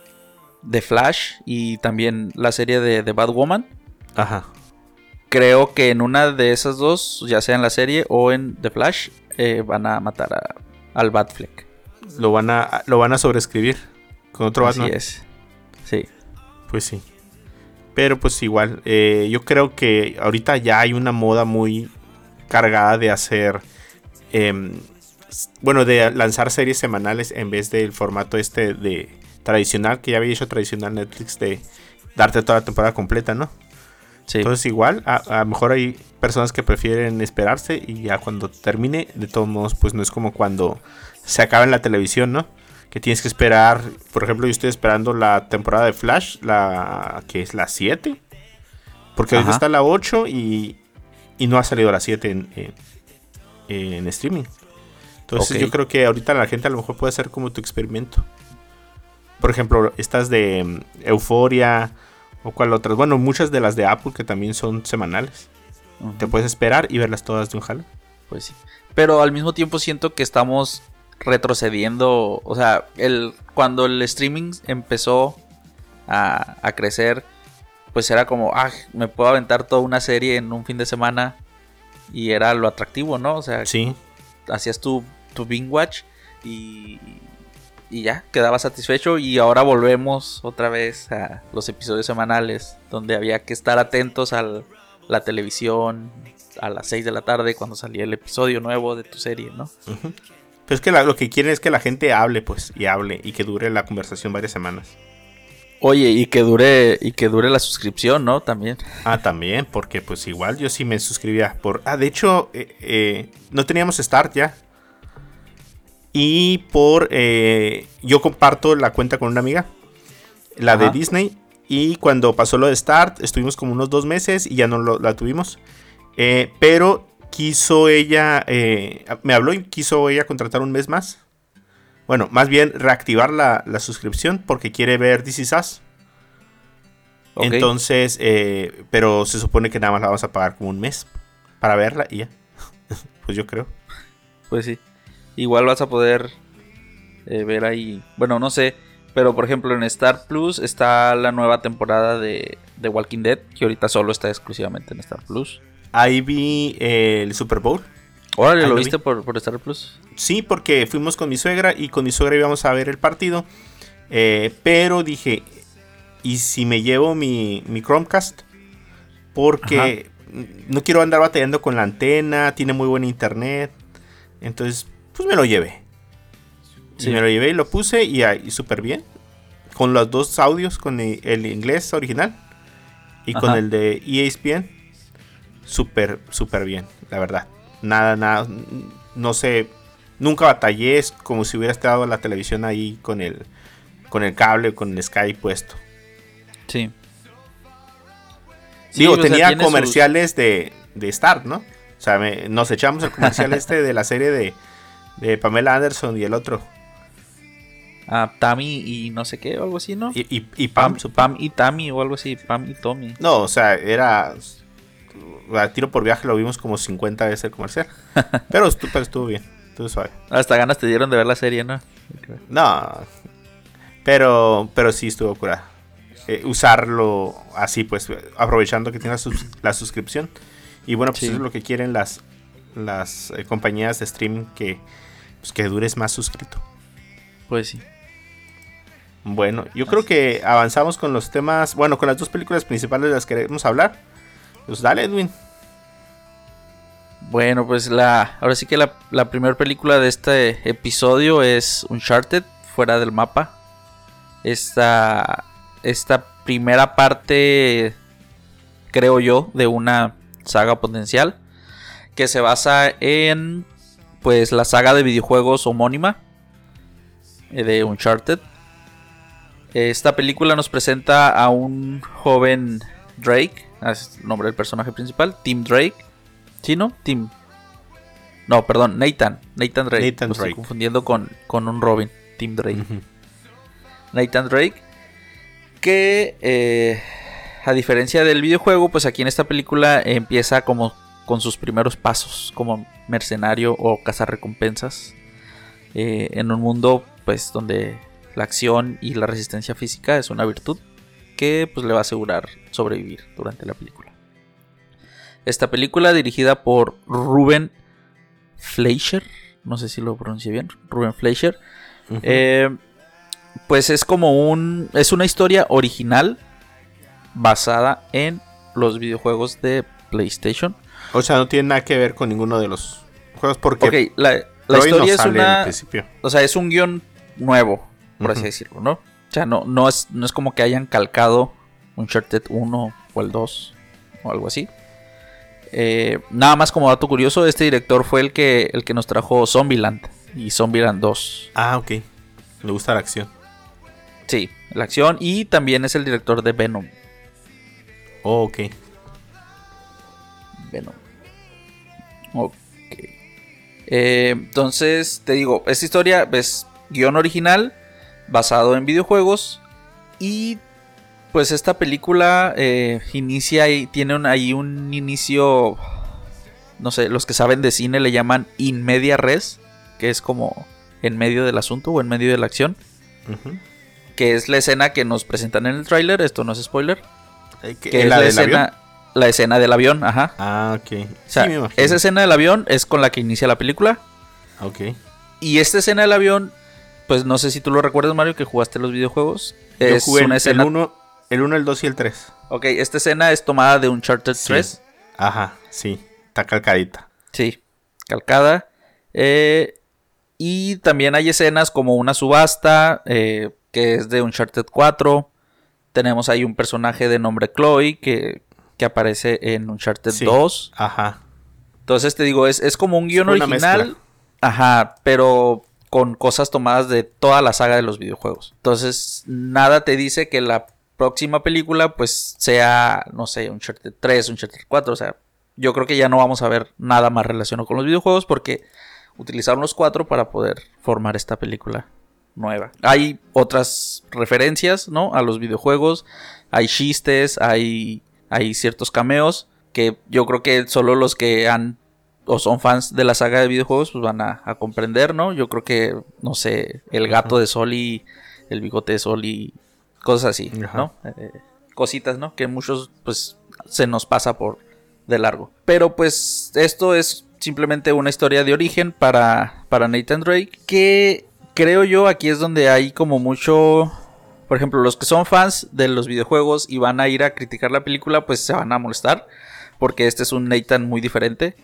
de Flash y también la serie de, de Batwoman, Ajá. creo que en una de esas dos, ya sea en la serie o en The Flash, eh, van a matar a- al Batfleck. Lo van a, lo van a sobreescribir con otro Así Batman. es. Sí. Pues sí. Pero pues igual, eh, yo creo que ahorita ya hay una moda muy cargada de hacer, em, bueno, de lanzar series semanales en vez del formato este de tradicional, que ya había hecho tradicional Netflix de darte toda la temporada completa, ¿no? Sí. Entonces igual, a lo mejor hay personas que prefieren esperarse y ya cuando termine, de todos modos, pues no es como cuando se acaba en la televisión, ¿no? Que tienes que esperar, por ejemplo, yo estoy esperando la temporada de Flash, la que es la 7. Porque ahorita está la 8 y, y no ha salido la 7 en, en- en streaming. Entonces yo creo que ahorita la gente a lo mejor puede hacer como tu experimento. Por ejemplo, estas de mm, Euforia o cuál otras. Bueno, muchas de las de Apple que también son semanales. Te puedes esperar y verlas todas de un jalo. Pues sí. Pero al mismo tiempo siento que estamos retrocediendo. O sea, el, cuando el streaming empezó a, a crecer, pues era como, ah, me puedo aventar toda una serie en un fin de semana. Y era lo atractivo, ¿no? O sea, Sí, hacías tu, tu binge watch y, y ya, quedaba satisfecho. Y ahora volvemos otra vez a los episodios semanales, donde había que estar atentos a la televisión a las 6 de la tarde cuando salía el episodio nuevo de tu serie, ¿no? Ujú. Pero es que la- lo que quieren es que la gente hable, pues, y hable, y que dure la conversación varias semanas. Oye, y que dure, y que dure la suscripción, ¿no? También. Ah, también, porque pues igual yo sí me suscribía por... Ah, de hecho, eh, eh, no teníamos Start ya. Y por... eh, yo comparto la cuenta con una amiga, la de. Disney. Y cuando pasó lo de Start, estuvimos como unos dos meses y ya no lo- la tuvimos. Pero quiso ella... eh, me habló y quiso ella contratar un mes más. Bueno, más bien reactivar la, la suscripción porque quiere ver This Is Us. Ok. Entonces, eh, pero se supone que nada más la vamos a pagar como un mes para verla y ya. [laughs] pues yo creo. Pues sí. Igual vas a poder eh, ver ahí. Bueno, no sé. Pero por ejemplo, en Star Plus está la nueva temporada de, de Walking Dead. Que ahorita solo está exclusivamente en Star Plus. Ahí vi eh, el Super Bowl. Órale, ¿lo lo viste vi. por, por Star Plus? Sí, porque fuimos con mi suegra y con mi suegra íbamos a ver el partido. Eh, pero dije, ¿y si me llevo mi, mi Chromecast? Porque no quiero andar batallando con la antena, tiene muy buen internet. Entonces, pues me lo llevé. Sí. Y me lo llevé y lo puse y, ahí súper bien. Con los dos audios, con el, el inglés original y con el de ESPN. Súper, súper bien, la verdad. Nada, nada. No sé. Nunca batallé. Es como si hubiera estado la televisión ahí con el, con el cable, con el Sky puesto. Sí. Sí, Digo, sea, tenía sus- comerciales de, de Star, ¿no? O sea, me- nos echamos el comercial [laughs] este de la serie de, de Pamela Anderson y el otro. Ah, Tammy y no sé qué, o algo así, ¿no? Y, y, y Pam, Pam. Pam y Tammy o algo así. Pam y Tommy. No, o sea, era. A tiro por viaje lo vimos como 50 veces el comercial. Pero estuvo, pero estuvo bien. Estuvo suave. Hasta ganas te dieron de ver la serie, ¿no? No. Pero, pero sí estuvo curada. Eh, usarlo así, pues, aprovechando que tiene la, sus- la suscripción. Y bueno, pues Sí. eso es lo que quieren las, las eh, compañías de streaming que, pues, que dures más suscrito. Pues sí. Bueno, yo creo que avanzamos con los temas, bueno, con las dos películas principales de las que queremos hablar. Pues dale, Edwin. Bueno, pues la. Ahora sí que la, la primera película de este episodio es Uncharted, fuera del mapa. Esta. Esta primera parte. Creo yo, de una saga potencial. Que se basa en. Pues la saga de videojuegos homónima. eh, De Uncharted. Esta película nos presenta a un joven Drake. Es el nombre del personaje principal. Tim Drake. ¿Sí, no? Tim. No, perdón, Nathan. Nathan Drake. Nathan Lo estoy Drake. confundiendo con, con un Robin. Tim Drake. Nathan Drake. Que eh, a diferencia del videojuego, pues aquí en esta película empieza como con sus primeros pasos como mercenario o cazarrecompensas. eh, en un mundo pues donde la acción y la resistencia física es una virtud que pues le va a asegurar sobrevivir durante la película. Esta película dirigida por Ruben Fleischer, no sé si lo pronuncié bien, Ruben Fleischer, eh, pues es como un. Es una historia original basada en los videojuegos de PlayStation. O sea, no tiene nada que ver con ninguno de los juegos porque Ok, la, la Troy no historia es una. principio. O sea, es un guion nuevo, por así decirlo, ¿no? O sea, no, no, es, no es como que hayan calcado Uncharted 1 o el 2 o algo así. Eh, nada más como dato curioso, este director fue el que, el que nos trajo Zombieland y Zombieland 2. Ah, ok. Le gusta la acción. Sí, la acción y también es el director de Venom. Oh, ok. Venom. Ok. Eh, entonces, te digo, esta historia es guion original, basado en videojuegos. Y pues esta película eh, inicia y tiene un- ahí un inicio. No sé, los que saben de cine le llaman in media res, que es como en medio del asunto o en medio de la acción. Que es la escena que nos presentan en el tráiler, esto no es spoiler. Eh, ¿qué- Que es ¿La escena, avión? la escena del avión, ajá. Ah, ok. O sea, sí, esa escena del avión es con la que inicia la película. Ok. Y esta escena del avión, pues no sé si tú lo recuerdas, Mario, que jugaste los videojuegos. Yo Es jugué una el- escena. el 1, el 1, el 2 y el 3. Ok, esta escena es tomada de Uncharted Sí. 3. Ajá, sí. Está calcadita. Sí, calcada. Eh, Y también hay escenas como una subasta, eh, que es de Uncharted 4. Tenemos ahí un personaje de nombre Chloe, que, que aparece en Uncharted Sí. 2. Ajá. Entonces te digo, es, es como un guion original. mezcla. Ajá, pero con cosas tomadas de toda la saga de los videojuegos. Entonces, nada te dice que la próxima película, pues, sea, no sé, Uncharted 3, Uncharted 4. O sea, yo creo que ya no vamos a ver nada más relacionado con los videojuegos porque utilizaron los cuatro para poder formar esta película nueva. Hay otras referencias, ¿no? A los videojuegos. Hay chistes, hay, hay ciertos cameos que yo creo que solo los que han o son fans de la saga de videojuegos pues van a, a comprender, ¿no? Yo creo que, no sé, el gato de Soli, el bigote de Soli, cosas así, Ajá. ¿no? Eh, cositas, ¿no? Que muchos pues se nos pasa por de largo. Pero pues esto es simplemente una historia de origen para, para Nathan Drake que creo yo aquí es donde hay como mucho... Por ejemplo, los que son fans de los videojuegos y van a ir a criticar la película, pues se van a molestar. Porque este es un Nathan muy diferente.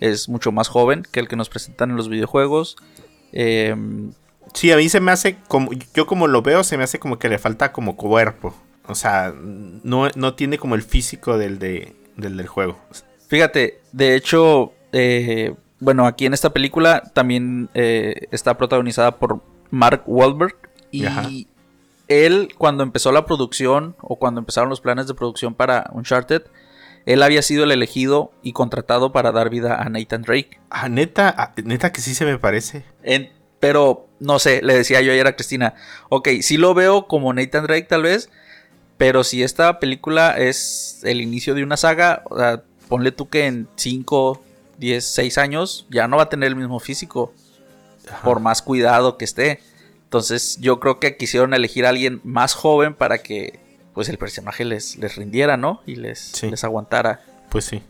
Es mucho más joven que el que nos presentan en los videojuegos. Em, Sí, a mí se me hace como. Yo como lo veo, se me hace como que le falta como cuerpo. O sea, no, no tiene como el físico del, de, del del juego. Fíjate, de hecho, eh, bueno, aquí en esta película también eh, está protagonizada por Mark Wahlberg. Y Ajá. él, cuando empezó la producción, o cuando empezaron los planes de producción para Uncharted, él había sido el elegido y contratado para dar vida a Nathan Drake. Ah, neta, ah, neta que sí se me parece. En- pero, no sé, le decía yo ayer a Cristina, ok, sí lo veo como Nathan Drake tal vez, pero si esta película es el inicio de una saga, o sea, ponle tú que en 5, 10, 6 años ya no va a tener el mismo físico, Ajá. por más cuidado que esté. Entonces yo creo que quisieron elegir a alguien más joven para que pues el personaje les, les rindiera, ¿no? Y les, Sí. les aguantara Pues sí.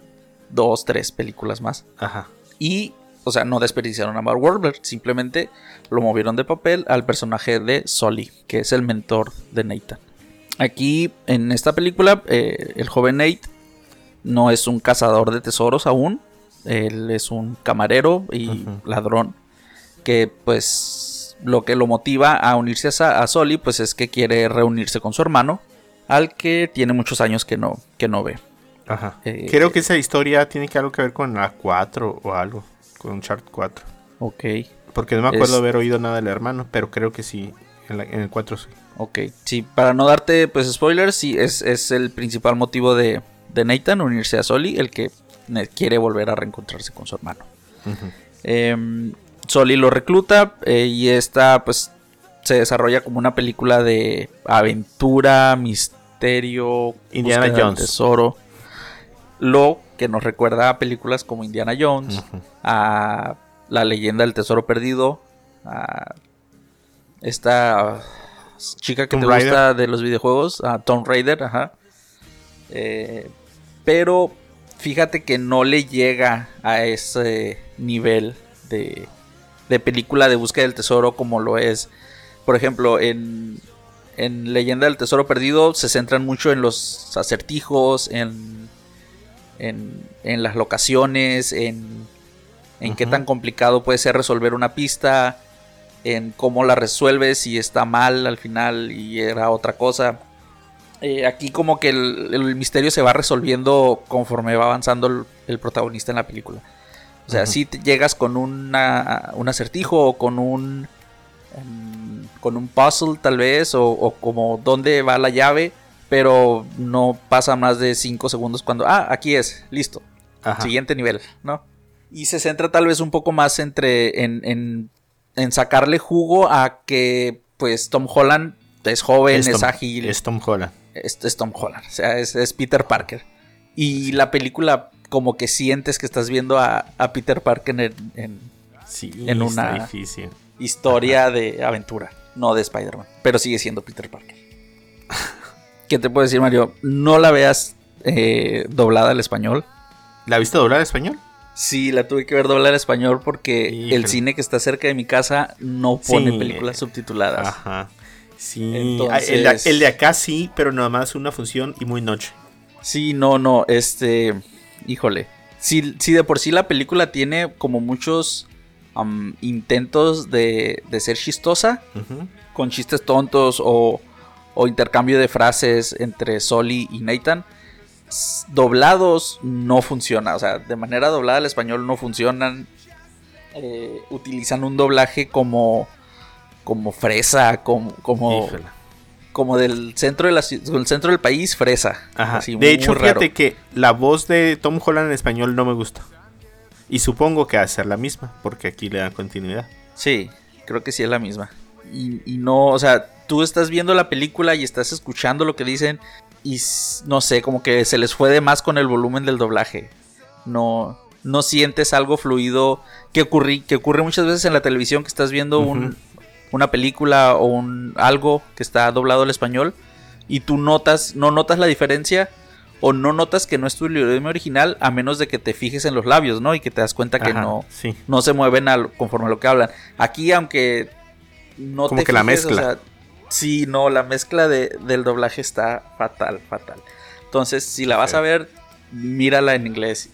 dos, tres películas más. Ajá. Y, o sea, no desperdiciaron a Mark Wahlberg, simplemente lo movieron de papel al personaje de Sully, que es el mentor de Nathan. Aquí, en esta película, eh, el joven Nate no es un cazador de tesoros aún, él es un camarero y ladrón, que pues lo que lo motiva a unirse a, a Sully, pues es que quiere reunirse con su hermano, al que tiene muchos años que no, que no ve. Ajá. Eh, Creo que esa historia tiene que algo que ver con la 4 o algo. Con un chart 4. Ok. Porque no me acuerdo Es- haber oído nada del hermano, pero creo que sí. En, la- en el 4 sí. Ok, sí, para no darte pues spoilers, sí, es, es el principal motivo de, de Nathan unirse a Soli, el que quiere volver a reencontrarse con su hermano. Ujú. Em, Soli lo recluta eh, y esta pues se desarrolla como una película de aventura, misterio, Indiana Jones. tesoro. Lo que nos recuerda a películas como Indiana Jones, a La leyenda del tesoro perdido, a esta chica que Tomb te gusta de los videojuegos, a Tomb Raider, ajá. Eh, pero fíjate que no le llega a ese nivel de, de película de búsqueda del tesoro como lo es. Por ejemplo, en, en Leyenda del Tesoro Perdido se centran mucho en los acertijos, en, en, en las locaciones, en, en qué tan complicado puede ser resolver una pista, en cómo la resuelves si está mal al final y era otra cosa. Eh, aquí como que el, el misterio se va resolviendo conforme va avanzando el, el protagonista en la película. O sea, si te llegas con una, un acertijo o con un em, con un puzzle tal vez o, o como dónde va la llave, pero no pasa más de 5 segundos cuando, ah, aquí es, listo, Ajá. siguiente nivel, ¿no? Y se centra tal vez un poco más entre en, en, en sacarle jugo a que pues Tom Holland es joven, es, Tom- ágil, Es Tom Holland. es, es Tom Holland, o sea, es, es Peter Parker. Y la película como que sientes que estás viendo a, a Peter Parker en, en Sí, En una- difícil. historia de aventura, no de Spider-Man, pero sigue siendo Peter Parker. [laughs] ¿Qué te puedo decir, Mario? No la veas eh, doblada al español. ¿La viste doblar en español? Sí, la tuve que ver doblada al español porque Híjole. el cine que está cerca de mi casa no pone Sí. películas subtituladas. Ajá. Sí. Entonces- El, de, el de acá sí, pero nada más una función y muy noche. Sí, no, no, este, híjole. Si, si de por sí la película tiene como muchos um, intentos de, de ser chistosa, con chistes tontos o, o intercambio de frases entre Soli y Nathan. Doblados no funciona, o sea, de manera doblada al español no funcionan. Eh, utilizan un doblaje como como fresa, como como, Híjole. como del centro de la ci- del centro del país fresa. Ajá. Así, de muy hecho, fíjate que la voz de Tom Holland en español no me gusta. Y supongo que va a ser la misma, porque aquí le dan continuidad. Sí, creo que sí es la misma. Y, y no, o sea, tú estás viendo la película y estás escuchando lo que dicen y no sé, como que se les fue de más con el volumen del doblaje. No, no sientes algo fluido que, ocurri- que ocurre muchas veces en la televisión que estás viendo un- una película o un, algo que está doblado al español y tú notas, no notas la diferencia o no notas que no es tu idioma original a menos de que te fijes en los labios, ¿no? Y que te das cuenta que Ajá, no, Sí. no se mueven al- conforme a lo que hablan. Aquí, aunque no Como te que la mezcla. o sea, sí, no, la mezcla de- del doblaje está fatal, fatal. Entonces, si la vas a ver, mírala en inglés.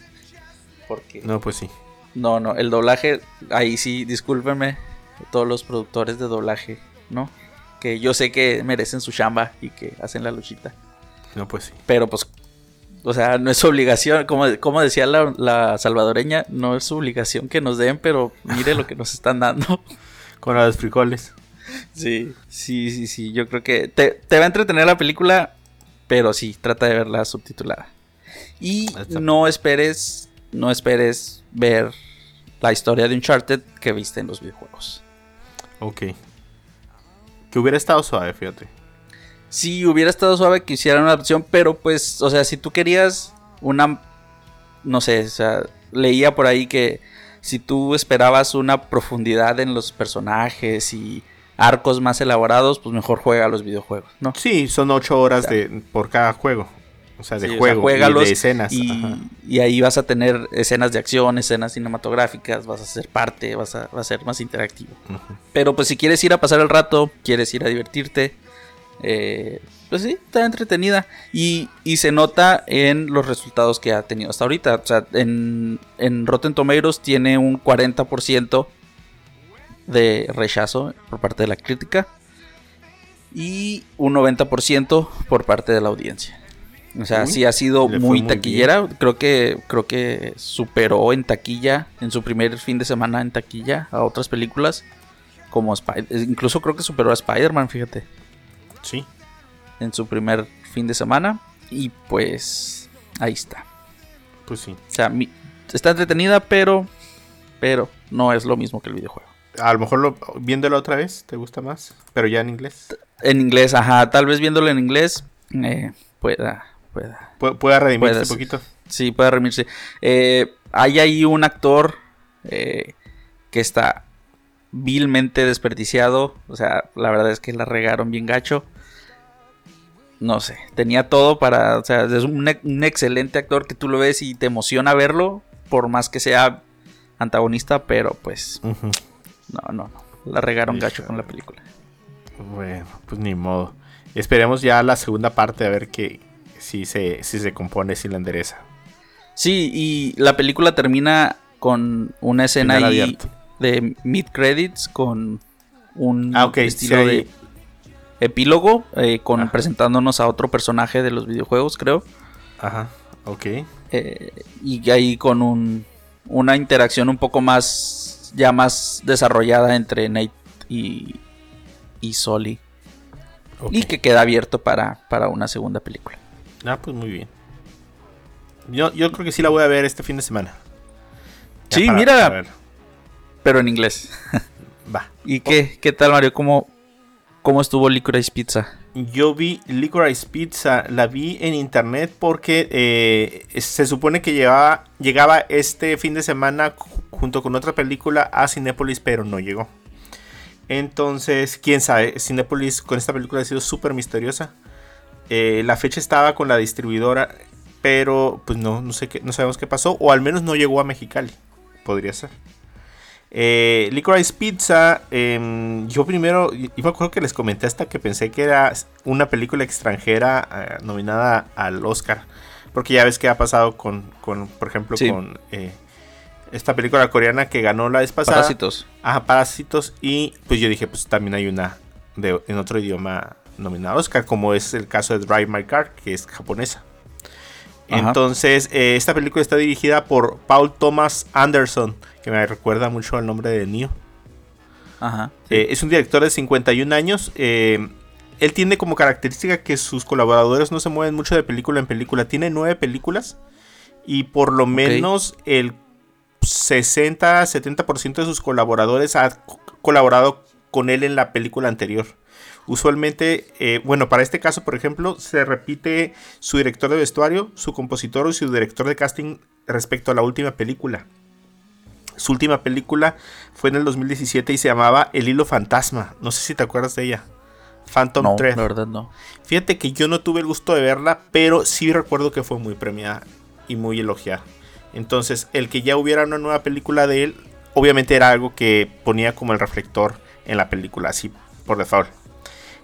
Porque No, pues sí. no, no, el doblaje, ahí sí, discúlpenme, todos los productores de doblaje, ¿no? Que yo sé que merecen su chamba y que hacen la luchita. No, pues sí. Pero pues, o sea, no es obligación, como, como decía la, la salvadoreña, no es obligación que nos den, pero mire lo que nos están dando. [laughs] Con los frijoles. Sí, sí, sí, sí, yo creo que te, te va a entretener la película, pero sí, trata de verla subtitulada. Y no esperes, no esperes ver la historia de Uncharted que viste en los videojuegos. Ok. Que hubiera estado suave, fíjate. Si hubiera estado suave que hicieran una opción, pero pues, o sea, si tú querías una, no sé, o sea, leía por ahí que si tú esperabas una profundidad en los personajes y arcos más elaborados, pues mejor juega los videojuegos, ¿no? Sí, son ocho horas de, por cada juego. O sea, de Sí, o sea, juego y de escenas. Y, y ahí vas a tener escenas de acción, escenas cinematográficas, vas a ser parte, vas a, va a ser más interactivo. Pero pues si quieres ir a pasar el rato, quieres ir a divertirte, eh, pues sí, está entretenida. Y, y se nota en los resultados que ha tenido hasta ahorita. O sea, en, en Rotten Tomatoes tiene un 40% de rechazo por parte de la crítica y un 90% por parte de la audiencia. O sea, Uy, sí ha sido muy taquillera. Creo que creo que superó en taquilla en su primer fin de semana en taquilla a otras películas como Spider, incluso creo que superó a Spider-Man, fíjate, Sí. en su primer fin de semana y pues ahí está. Pues sí. O sea, mi- está entretenida, pero pero no es lo mismo que el videojuego. A lo mejor lo, viéndolo otra vez, ¿te gusta más? Pero ya en inglés. En inglés, ajá, tal vez viéndolo en inglés eh, pueda pueda Pu- pueda redimirse un poquito. Sí, puede remirse. Eh, hay ahí un actor eh, que está vilmente desperdiciado. O sea, la verdad es que la regaron bien gacho. No sé, tenía todo para. O sea, es un, un excelente actor que tú lo ves y te emociona verlo. Por más que sea antagonista, pero pues no, no, no. La regaron gacho con la película. Bueno, pues ni modo. Esperemos ya la segunda parte a ver que si se, si se compone, si la endereza. Sí, y la película termina con una escena ahí de mid credits con un Ah, estilo sí, de epílogo eh, con Ajá. presentándonos a otro personaje de los videojuegos, creo. Ajá, ok. eh, y ahí con un, una interacción un poco más ya más desarrollada entre Nate y, y Soli. Y que queda abierto para, para una segunda película. Ah, pues muy bien. Yo, yo creo que sí la voy a ver este fin de semana. Ya Sí, para- mira. para. Pero en inglés. Va. [laughs] ¿Y qué, qué tal, Mario? ¿Cómo, cómo estuvo Licorice Pizza? Yo vi Licorice Pizza, la vi en internet porque eh, se supone que llevaba, llegaba este fin de semana ju- junto con otra película a Cinépolis, pero no llegó. Entonces, quién sabe, Cinépolis con esta película ha sido súper misteriosa. Eh, la fecha estaba con la distribuidora, pero pues no, no sé qué, no sabemos qué pasó, o al menos no llegó a Mexicali, podría ser. Eh, Licorice Pizza, em, yo primero, y y me acuerdo que les comenté hasta que pensé que era una película extranjera eh, nominada al Oscar. Porque ya ves que ha pasado con, con por ejemplo, Sí. con eh, esta película coreana que ganó la vez pasada. Parásitos. Ajá, Parásitos. Y pues yo dije, pues también hay una de, en otro idioma nominada a Oscar, como es el caso de Drive My Car, que es japonesa. Ajá. Entonces, eh, esta película está dirigida por Paul Thomas Anderson, que me recuerda mucho al nombre de Neo. Ajá. Eh, es un director de 51 años. eh, él tiene como característica que sus colaboradores no se mueven mucho de película en película. Tiene nueve películas y por lo menos el 60-70% de sus colaboradores ha co- colaborado con él en la película anterior. Usualmente, eh, bueno, para este caso, por ejemplo, se repite su director de vestuario, su compositor y su director de casting respecto a la última película. Su última película fue en el 2017 y se llamaba El Hilo Fantasma. No sé si te acuerdas de ella. Phantom No, Thread. la verdad no. Fíjate que yo no tuve el gusto de verla, pero sí recuerdo que fue muy premiada y muy elogiada. Entonces, el que ya hubiera una nueva película de él, obviamente era algo que ponía como el reflector en la película, así por default.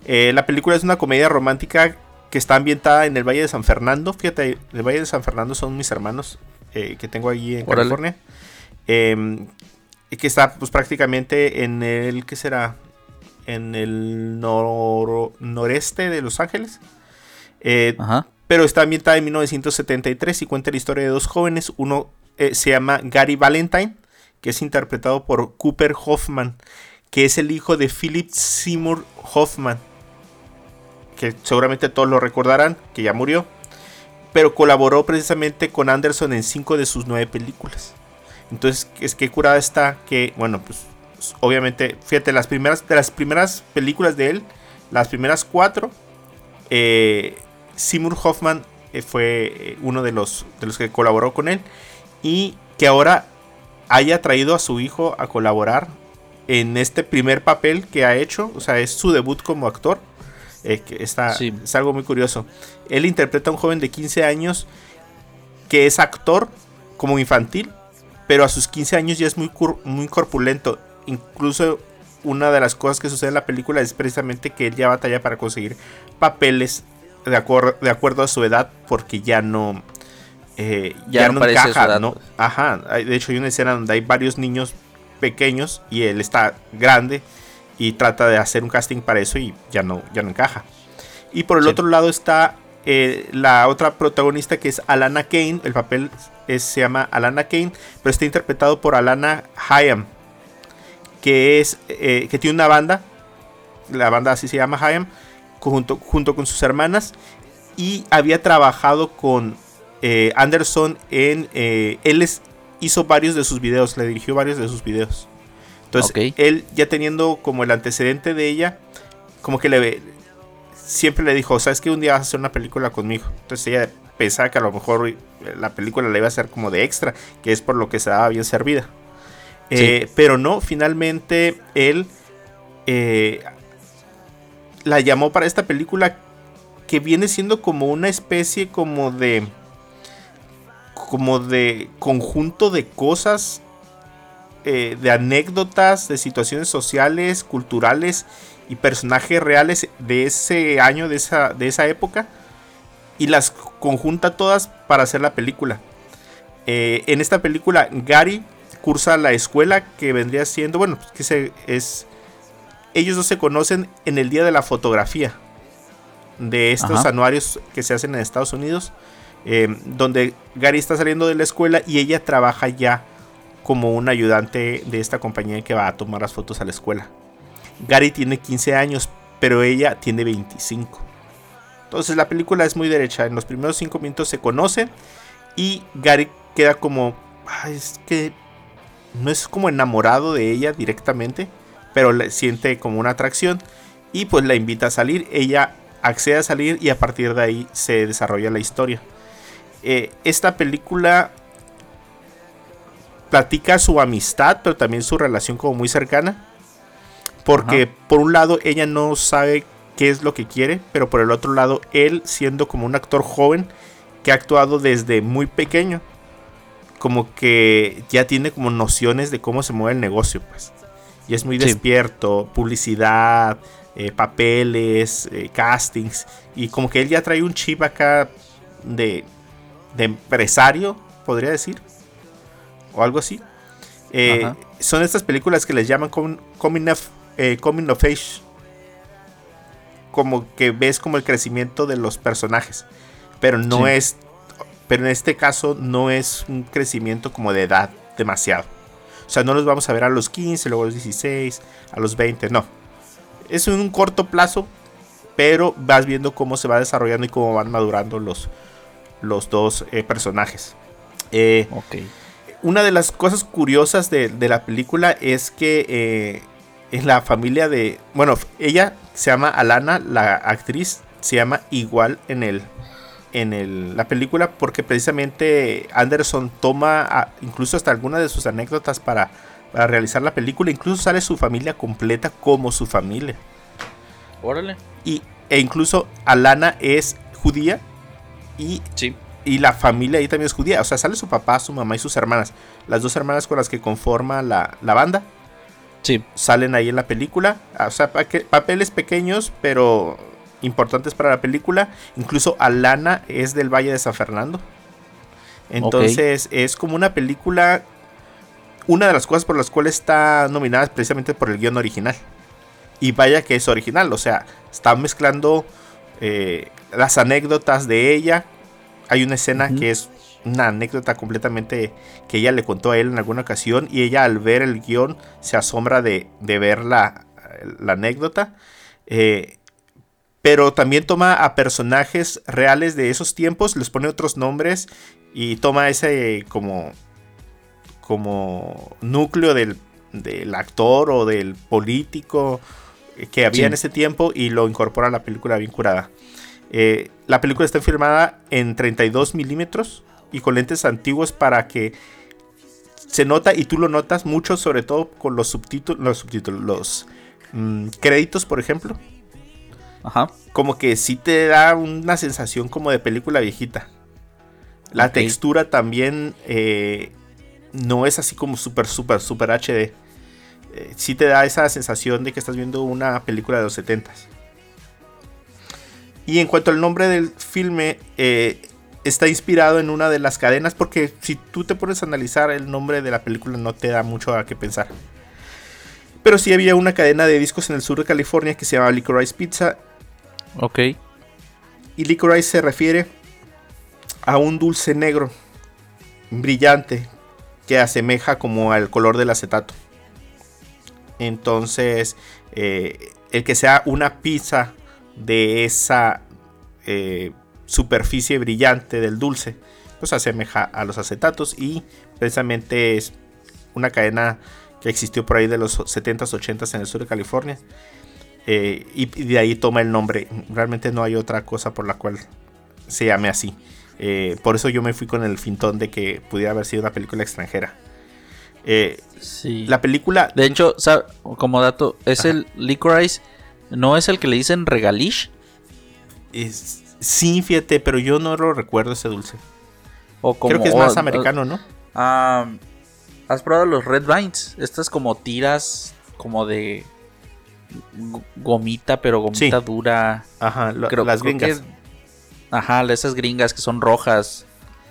Eh, la película es una comedia romántica que está ambientada en el Valle de San Fernando. Fíjate, el Valle de San Fernando son mis hermanos eh, que tengo allí en Órale. California. Eh, que está pues prácticamente en el, ¿qué será? En el noreste de Los Ángeles. Eh, Ajá. pero está ambientada en 1973 y cuenta la historia de dos jóvenes. Uno se llama Gary Valentine, que es interpretado por Cooper Hoffman, que es el hijo de Philip Seymour Hoffman, que seguramente todos lo recordarán, que ya murió, pero colaboró precisamente con Anderson en cinco de sus nueve películas. Entonces, es que curada está que, bueno, pues obviamente, fíjate, las primeras, de las primeras películas de él, las primeras cuatro, eh, Seymour Hoffman eh, fue eh, uno de los, de los que colaboró con él y que ahora haya traído a su hijo a colaborar en este primer papel que ha hecho, o sea, es su debut como actor, eh, que está, Sí. es algo muy curioso. Él interpreta a un joven de 15 años que es actor como infantil, pero a sus 15 años ya es muy, muy corpulento. Incluso una de las cosas que sucede en la película es precisamente que él ya batalla para conseguir papeles de, acuer- de acuerdo a su edad porque ya no eh, Ya ya, no encaja, ¿no? Ajá, de hecho hay una escena donde hay varios niños pequeños y él está grande y trata de hacer un casting para eso y ya no, ya no encaja. Y por el Sí. otro lado está eh, la otra protagonista que es Alana Kane. El papel es- se llama Alana Kane, pero está interpretado por Alana Hayam, que es eh, que tiene una banda. La banda así se llama Hayam, junto, junto con sus hermanas y había trabajado con eh, Anderson en él es- hizo varios de sus videos, le dirigió varios de sus videos. Entonces, él ya teniendo como el antecedente de ella, como que le siempre le dijo, sabes que un día vas a hacer una película conmigo. Entonces ella pensaba que a lo mejor la película le iba a hacer como de extra, que es por lo que se daba bien servida. Eh, pero no, finalmente él eh, la llamó para esta película que viene siendo como una especie como de como de conjunto de cosas eh, de anécdotas de situaciones sociales culturales y personajes reales de ese año de esa de esa época y las conjunta todas para hacer la película Eh, en esta película Gary cursa la escuela que vendría siendo bueno pues que se, es ellos dos se conocen en el día de la fotografía de estos Ajá. anuarios que se hacen en Estados Unidos, eh, donde Gary está saliendo de la escuela y ella trabaja ya como un ayudante de esta compañía que va a tomar las fotos a la escuela. Gary tiene 15 años, pero ella tiene 25. Entonces la película es muy derecha. En los primeros 5 minutos se conocen y Gary queda como... "Ay, es que no es como enamorado de ella directamente, pero le siente como una atracción y pues la invita a salir. Ella accede a salir y a partir de ahí se desarrolla la historia. Eh, esta película platica su amistad, pero también su relación como muy cercana. Porque por un lado ella no sabe qué es lo que quiere, pero por el otro lado él siendo como un actor joven que ha actuado desde muy pequeño, como que ya tiene como nociones de cómo se mueve el negocio, pues. Y es muy Sí. despierto, publicidad, eh, papeles, eh, castings. Y como que él ya trae un chip acá de, de empresario, podría decir. O algo así. Eh, son estas películas que les llaman com- coming of, eh, coming of age. Como que ves como el crecimiento de los personajes. Pero no Sí. es. Pero en este caso no es un crecimiento como de edad demasiado. O sea, no los vamos a ver a los 15, luego a los 16, a los 20, no. Es un corto plazo, pero vas viendo cómo se va desarrollando y cómo van madurando los, los dos eh, personajes. Eh, Ok. Una de las cosas curiosas de, de la película es que eh, en la familia de. Bueno, ella se llama Alana, la actriz se llama igual en el. En el- la película, porque precisamente Anderson toma a- incluso hasta algunas de sus anécdotas para, para realizar la película. Incluso sale su familia completa como su familia. Órale. Y, e incluso Alana es judía y Sí. Y la familia ahí también es judía. O sea, sale su papá, su mamá y sus hermanas. Las dos hermanas con las que conforma la, la banda Sí. salen ahí en la película. O sea, pa- que- papeles pequeños, pero importantes para la película. Incluso Alana es del Valle de San Fernando. Entonces, es como una película. Una de las cosas por las cuales está nominada es precisamente por el guion original. Y vaya que es original. O sea, está mezclando eh, las anécdotas de ella. Hay una escena que es una anécdota completamente que ella le contó a él en alguna ocasión. Y ella al ver el guion se asombra de, de ver la, la anécdota. Eh, pero también toma a personajes reales de esos tiempos, les pone otros nombres y toma ese como como núcleo del, del actor o del político que había Sí. en ese tiempo y lo incorpora a la película bien curada. Eh, la película está filmada en 32 milímetros y con lentes antiguos para que se nota y tú lo notas mucho, sobre todo con los subtítulos, los subtítulos, los mm, créditos, por ejemplo Ajá. como que sí te da una sensación como de película viejita. La textura también eh, no es así como súper, súper, súper HD. Eh, sí te da esa sensación de que estás viendo una película de los 70 Y en cuanto al nombre del filme, eh, está inspirado en una de las cadenas, porque si tú te pones a analizar el nombre de la película no te da mucho a qué pensar. Pero sí había una cadena de discos en el sur de California que se llama Licorice Pizza Ok. y licorice se refiere a un dulce negro brillante que asemeja como al color del acetato. Entonces, eh, el que sea una pizza de esa eh, superficie brillante del dulce, pues asemeja a los acetatos y precisamente es una cadena que existió por ahí de los 70s, 80s en el sur de California. Eh, y, de ahí toma el nombre. Realmente no hay otra cosa por la cual se llame así. Eh, por eso yo me fui con el fintón de que pudiera haber sido una película extranjera. Eh, Sí. la película. De hecho, como dato, es el licorice. ¿No es el que le dicen regalish? es- sí, fíjate, pero yo no lo recuerdo ese dulce. O como, Creo que es más o- americano, ¿no? Ah, ¿Has probado los Red Vines? Estas como tiras como de go- gomita, pero gomita Sí. dura. Ajá, lo- Creo- las creo gringas. que- ajá, esas gringas que son rojas.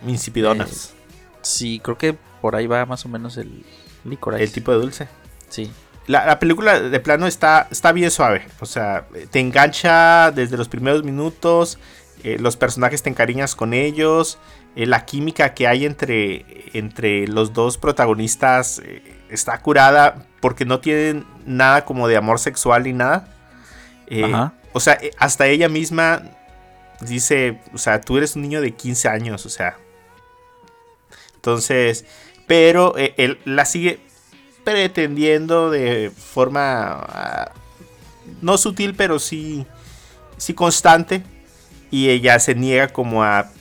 Insipidonas. Sí, creo que por ahí va más o menos el licorice. el tipo de dulce. Sí. La, la película de plano está, está bien suave. O sea, te engancha desde los primeros minutos. eh, los personajes te encariñas con ellos. eh, la química que hay entre, entre los dos protagonistas eh, está curada. Porque no tienen nada como de amor sexual ni nada. Eh, Ajá. o sea, eh, hasta ella misma dice, o sea, tú eres un niño de 15 años, o sea. Entonces, pero eh, él la sigue pretendiendo de forma ah, no sutil, pero sí, sí constante. Y ella se niega como a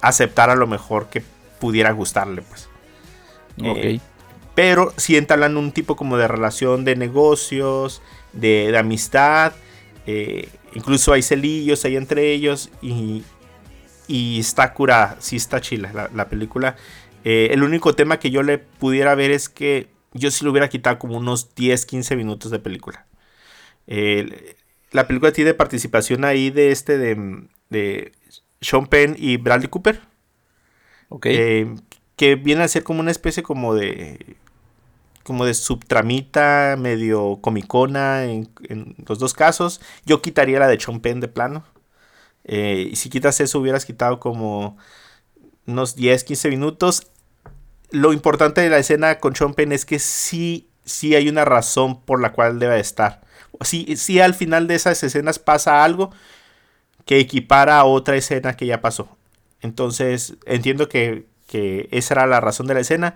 aceptar a lo mejor que pudiera gustarle, pues. Ok. Eh, pero sí entablan un tipo como de relación de negocios, de, de amistad. eh, incluso hay celillos ahí entre ellos. Y, y está curada, sí está chila la, la película. Eh, el único tema que yo le pudiera ver es que yo sí le hubiera quitado como unos 10, 15 minutos de película. Eh, la película tiene participación ahí de este de, de Sean Penn y Bradley Cooper. ok. Eh, que viene a ser como una especie como de como de subtramita, medio comicona en, en los dos casos. Yo quitaría la de Sean Penn de plano. Eh, y si quitas eso, hubieras quitado como unos 10, 15 minutos. Lo importante de la escena con Sean Penn es que sí, sí hay una razón por la cual debe estar. Sí, sí al final de esas escenas pasa algo que equipara a otra escena que ya pasó. Entonces, entiendo que, que esa era la razón de la escena.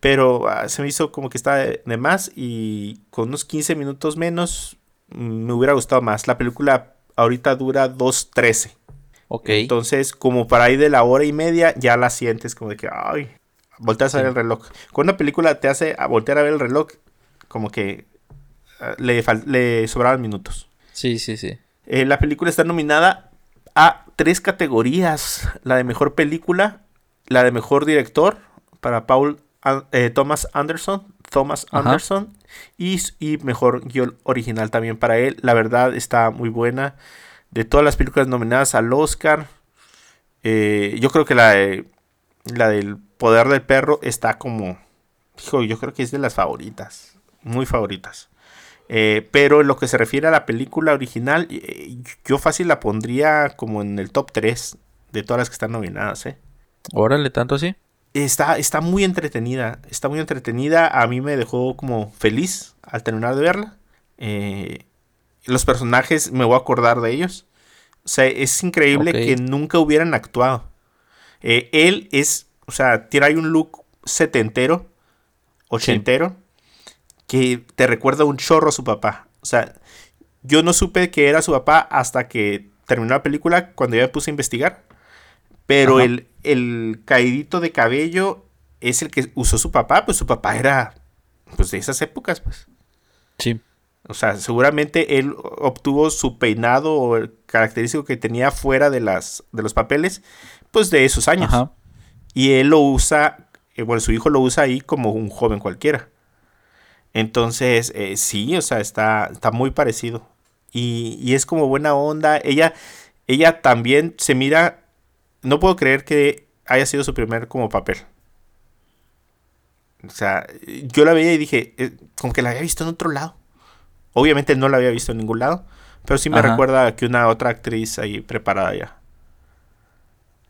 Pero ah, se me hizo como que está de, de más y con unos 15 minutos menos mm, me hubiera gustado más. La película ahorita dura 2.13. Ok. Entonces, como para ahí de la hora y media, ya la sientes como de que, ay, volteas a ver el reloj. Cuando una película te hace a voltear a ver el reloj, como que ah, le, le sobraban minutos. Sí, sí, sí. Eh, la película está nominada a tres categorías: la de mejor película, la de mejor director para Paul eh, Thomas Anderson, Thomas Ajá. Anderson y, y mejor guion original también para él. La verdad está muy buena. De todas las películas nominadas al Oscar, eh, yo creo que la de- la del Poder del Perro está como, hijo, yo creo que es de las favoritas, muy favoritas. Eh, pero en lo que se refiere a la película original, eh, yo fácil la pondría como en el top 3 de todas las que están nominadas. ¿eh? Órale, tanto así. Está, está muy entretenida, está muy entretenida. A mí me dejó como feliz al terminar de verla. Eh, los personajes, me voy a acordar de ellos. O sea, es increíble que nunca hubieran actuado. Eh, él es, o sea, tiene ahí un look setentero, ochentero, que te recuerda un chorro a su papá. O sea, yo no supe que era su papá hasta que terminó la película, cuando ya me puse a investigar. Pero Ajá. el, el caidito de cabello es el que usó su papá, pues su papá era pues de esas épocas, pues. Sí. O sea, seguramente él obtuvo su peinado o el característico que tenía fuera de las de los papeles, pues de esos años. Ajá. Y él lo usa, eh, bueno, su hijo lo usa ahí como un joven cualquiera. Entonces, eh, sí, o sea, está, está muy parecido. Y, y es como buena onda. Ella, ella también se mira. No puedo creer que haya sido su primer como papel. O sea, yo la veía y dije, eh, como que la había visto en otro lado. Obviamente no la había visto en ningún lado. Pero sí me Ajá. recuerda que una otra actriz ahí preparada ya.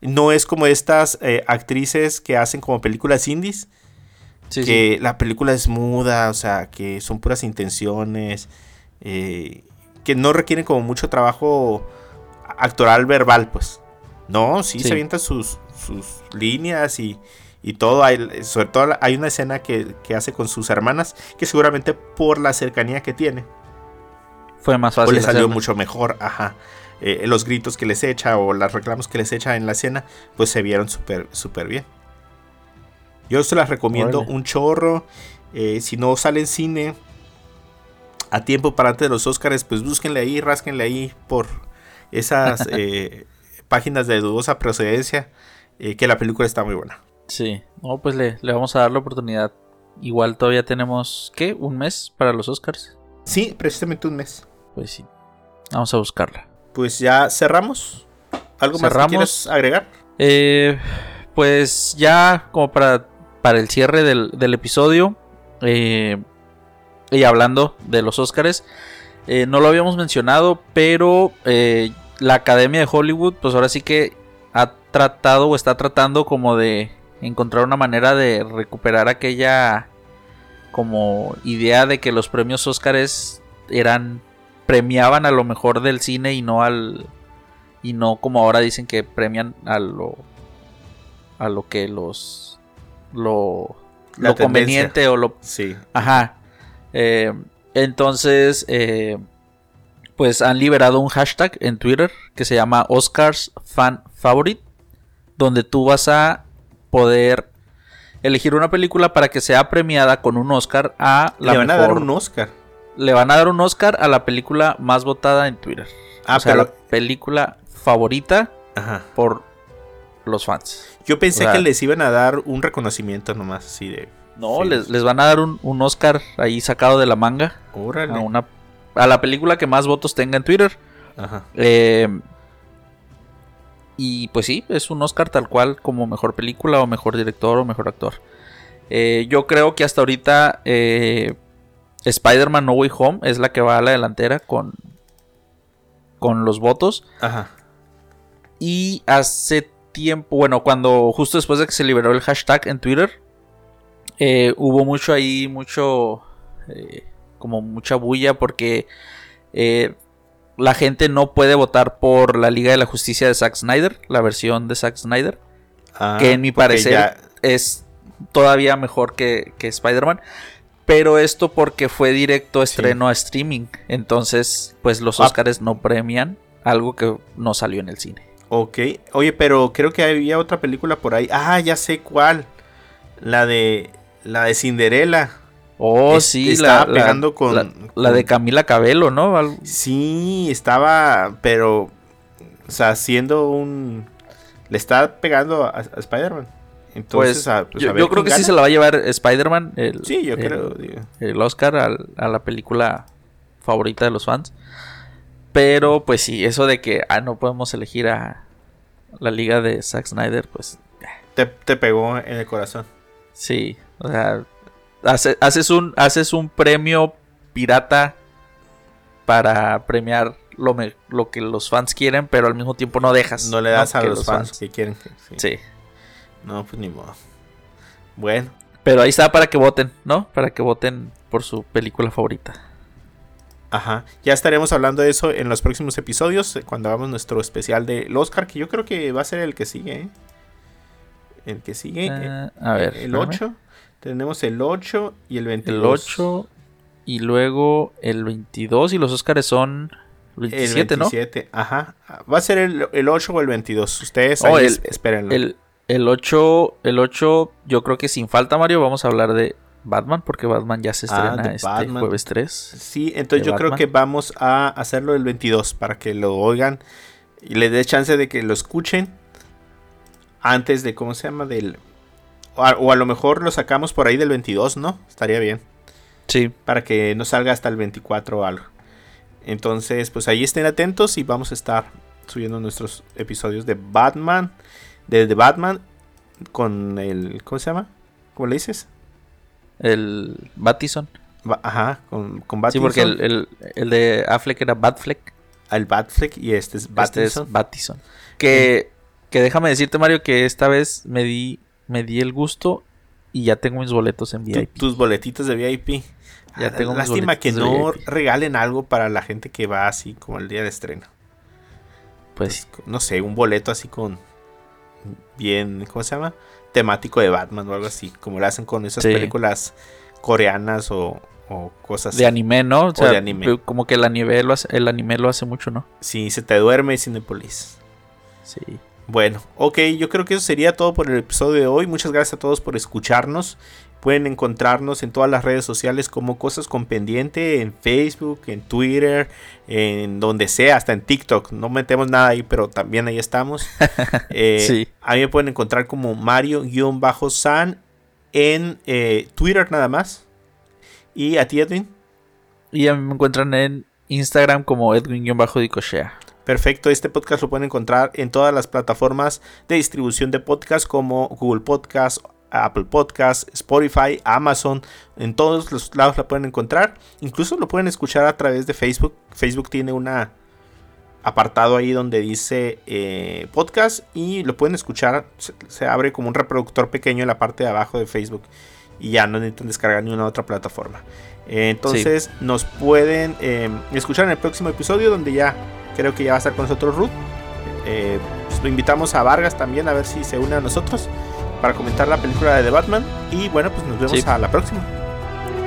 No es como estas eh, actrices que hacen como películas indies Sí, sí. que la película es muda, o sea, que son puras intenciones, eh, que no requieren como mucho trabajo actoral verbal, pues. No, sí, Sí. se avientan sus, sus líneas y, y todo. Hay, sobre todo hay una escena que, que hace con sus hermanas, que seguramente por la cercanía que tiene, Fue más o fácil. le salió hacerlo. mucho mejor, ajá. Eh, los gritos que les echa o los reclamos que les echa en la escena, pues se vieron súper súper bien. Yo se las recomiendo un chorro. Eh, si no sale en cine a tiempo para antes de los Oscars, pues búsquenle ahí, rásquenle ahí por esas [laughs] eh, páginas de dudosa procedencia, que la película está muy buena. Sí. No, pues le, le vamos a dar la oportunidad. Igual todavía tenemos, ¿qué? ¿Un mes para los Oscars? Sí, precisamente un mes. Pues sí. Vamos a buscarla. Pues ya cerramos. ¿Algo más que quieras agregar? Eh, pues ya como para, para el cierre del, del episodio eh, y hablando de los Oscars, eh, no lo habíamos mencionado, pero eh, la Academia de Hollywood pues ahora sí que ha tratado o está tratando como de encontrar una manera de recuperar aquella como idea de que los premios Oscars eran premiaban a lo mejor del cine y no al y no como ahora dicen que premian a lo a lo que los lo, lo conveniente o lo Sí. ajá Eh, entonces eh, pues han liberado un hashtag en Twitter que se llama Oscars Fan Favorite donde tú vas a poder elegir una película para que sea premiada con un Oscar a la Le van a dar un Oscar. Le van a dar un Oscar a la película más votada en Twitter. Ah, o sea, pero- la película favorita Ajá. por los fans. Yo pensé O sea- que les iban a dar un reconocimiento nomás así de. No, Sí. les, les van a dar un, un Oscar ahí sacado de la manga Órale. a, una, a la película que más votos tenga en Twitter. Ajá. Eh, y pues sí, es un Oscar tal cual como mejor película o mejor director o mejor actor. Eh, yo creo que hasta ahorita eh, Spider-Man No Way Home es la que va a la delantera con, con los votos. Ajá. Y hace tiempo, bueno, cuando justo después de que se liberó el hashtag en Twitter, eh, hubo mucho ahí, mucho, eh, como mucha bulla porque eh, la gente no puede votar por la Liga de la Justicia de Zack Snyder, la versión de Zack Snyder, Ah, que en mi parecer ya- es todavía mejor que, que Spider-Man. Pero esto porque fue directo estreno a streaming. Entonces, pues los Ah. Oscars no premian algo que no salió en el cine. Ok. Oye, pero creo que había otra película por ahí. Ah, ya sé cuál. La de. La de Cinderella. Oh, Es- sí, estaba la, pegando la- con- la, la de Camila Cabello, ¿no? Algo- Sí, estaba. Pero. O sea, siendo un. Le está pegando a, a Spider-Man. Entonces, Pues, a- pues, a yo, ver yo creo que sí se la va a llevar Spider-Man. el- Sí, yo creo. El Oscar al- a la película favorita de los fans. Pero, pues sí, eso de que ah, no podemos elegir a la liga de Zack Snyder, pues Te, te pegó en el corazón. sí. O sea, hace- haces, un, haces un premio pirata para premiar lo, me- lo que los fans quieren, pero al mismo tiempo no dejas. No le das a los fans, que quieren. Sí. No, pues ni modo. Bueno, Pero ahí está para que voten, ¿no? Para que voten por su película favorita. ajá. Ya estaremos hablando de eso en los próximos episodios. eh, Cuando hagamos nuestro especial del Oscar. Que yo creo que va a ser el que sigue. ¿eh? El que sigue. eh, Ah, a ver. el espérame. 8. Tenemos el 8 y el 22. El 8 y luego el 22 y los Oscars son El 27, ¿no? 27, ajá. Va a ser el, el 8 o el 22. Ustedes Oh, ahí el- es- espérenlo. El, el 8, el 8 yo creo que sin falta Mario vamos a hablar de Batman porque Batman ya se Ah, estrena de este Batman. jueves 3. Sí, entonces yo creo que vamos a hacerlo el 22 para que lo oigan y les dé chance de que lo escuchen antes de, ¿cómo se llama? Del... O a, o a lo mejor lo sacamos por ahí del 22, ¿no? Estaría bien. Sí, Para que no salga hasta el 24 o algo. Entonces, pues ahí estén atentos y vamos a estar subiendo nuestros episodios de Batman. De, de Batman con el... ¿Cómo se llama? ¿Cómo le dices? el Batison. Ba- Ajá, con, con Sí, porque el, el- el de Affleck era Batfleck. El Batfleck y este es Este es Batison. Que, que déjame decirte, Mario, que esta vez me di, me di el gusto y ya tengo mis boletos en Tu- VIP. tus boletitos de VIP. Ya Ah, tengo mis Lástima que no regalen algo para la gente que va así como el día de estreno. Pues No sé, un boleto así con bien, ¿cómo se llama? Temático de Batman o algo así, como lo hacen con esas Sí. películas coreanas o, o cosas. de anime, ¿no? O sea, de anime. como que el anime, lo hace, el anime lo hace mucho, ¿no? Si se te duerme Cinepolis. Sí. Bueno, ok, yo creo que eso sería todo por el episodio de hoy. Muchas gracias a todos por escucharnos. Pueden encontrarnos en todas las redes sociales como Cosas con Pendiente, en Facebook, en Twitter, en donde sea, hasta en TikTok. No metemos nada ahí, pero también ahí estamos. [laughs] Eh, Sí. A mí me pueden encontrar como Mario-San en eh, Twitter nada más. ¿Y a ti, Edwin? Y a mí me encuentran en Instagram como Edwin-Dicochea. Perfecto, este podcast lo pueden encontrar en todas las plataformas de distribución de podcast como Google Podcast, Apple Podcast, Spotify, Amazon, en todos los lados la pueden encontrar. Incluso lo pueden escuchar a través de Facebook. Facebook tiene una apartado ahí donde dice eh, podcast y lo pueden escuchar. Se, se abre como un reproductor pequeño en la parte de abajo de Facebook y ya no necesitan descargar ni una otra plataforma. Eh, entonces nos pueden eh, escuchar en el próximo episodio donde ya creo que ya va a estar con nosotros Ruth. Pues lo invitamos a Vargas también a ver si se une a nosotros para comentar la película de The Batman. Y bueno, pues nos vemos Sí. a la próxima.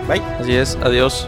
Bye. Así es, adiós.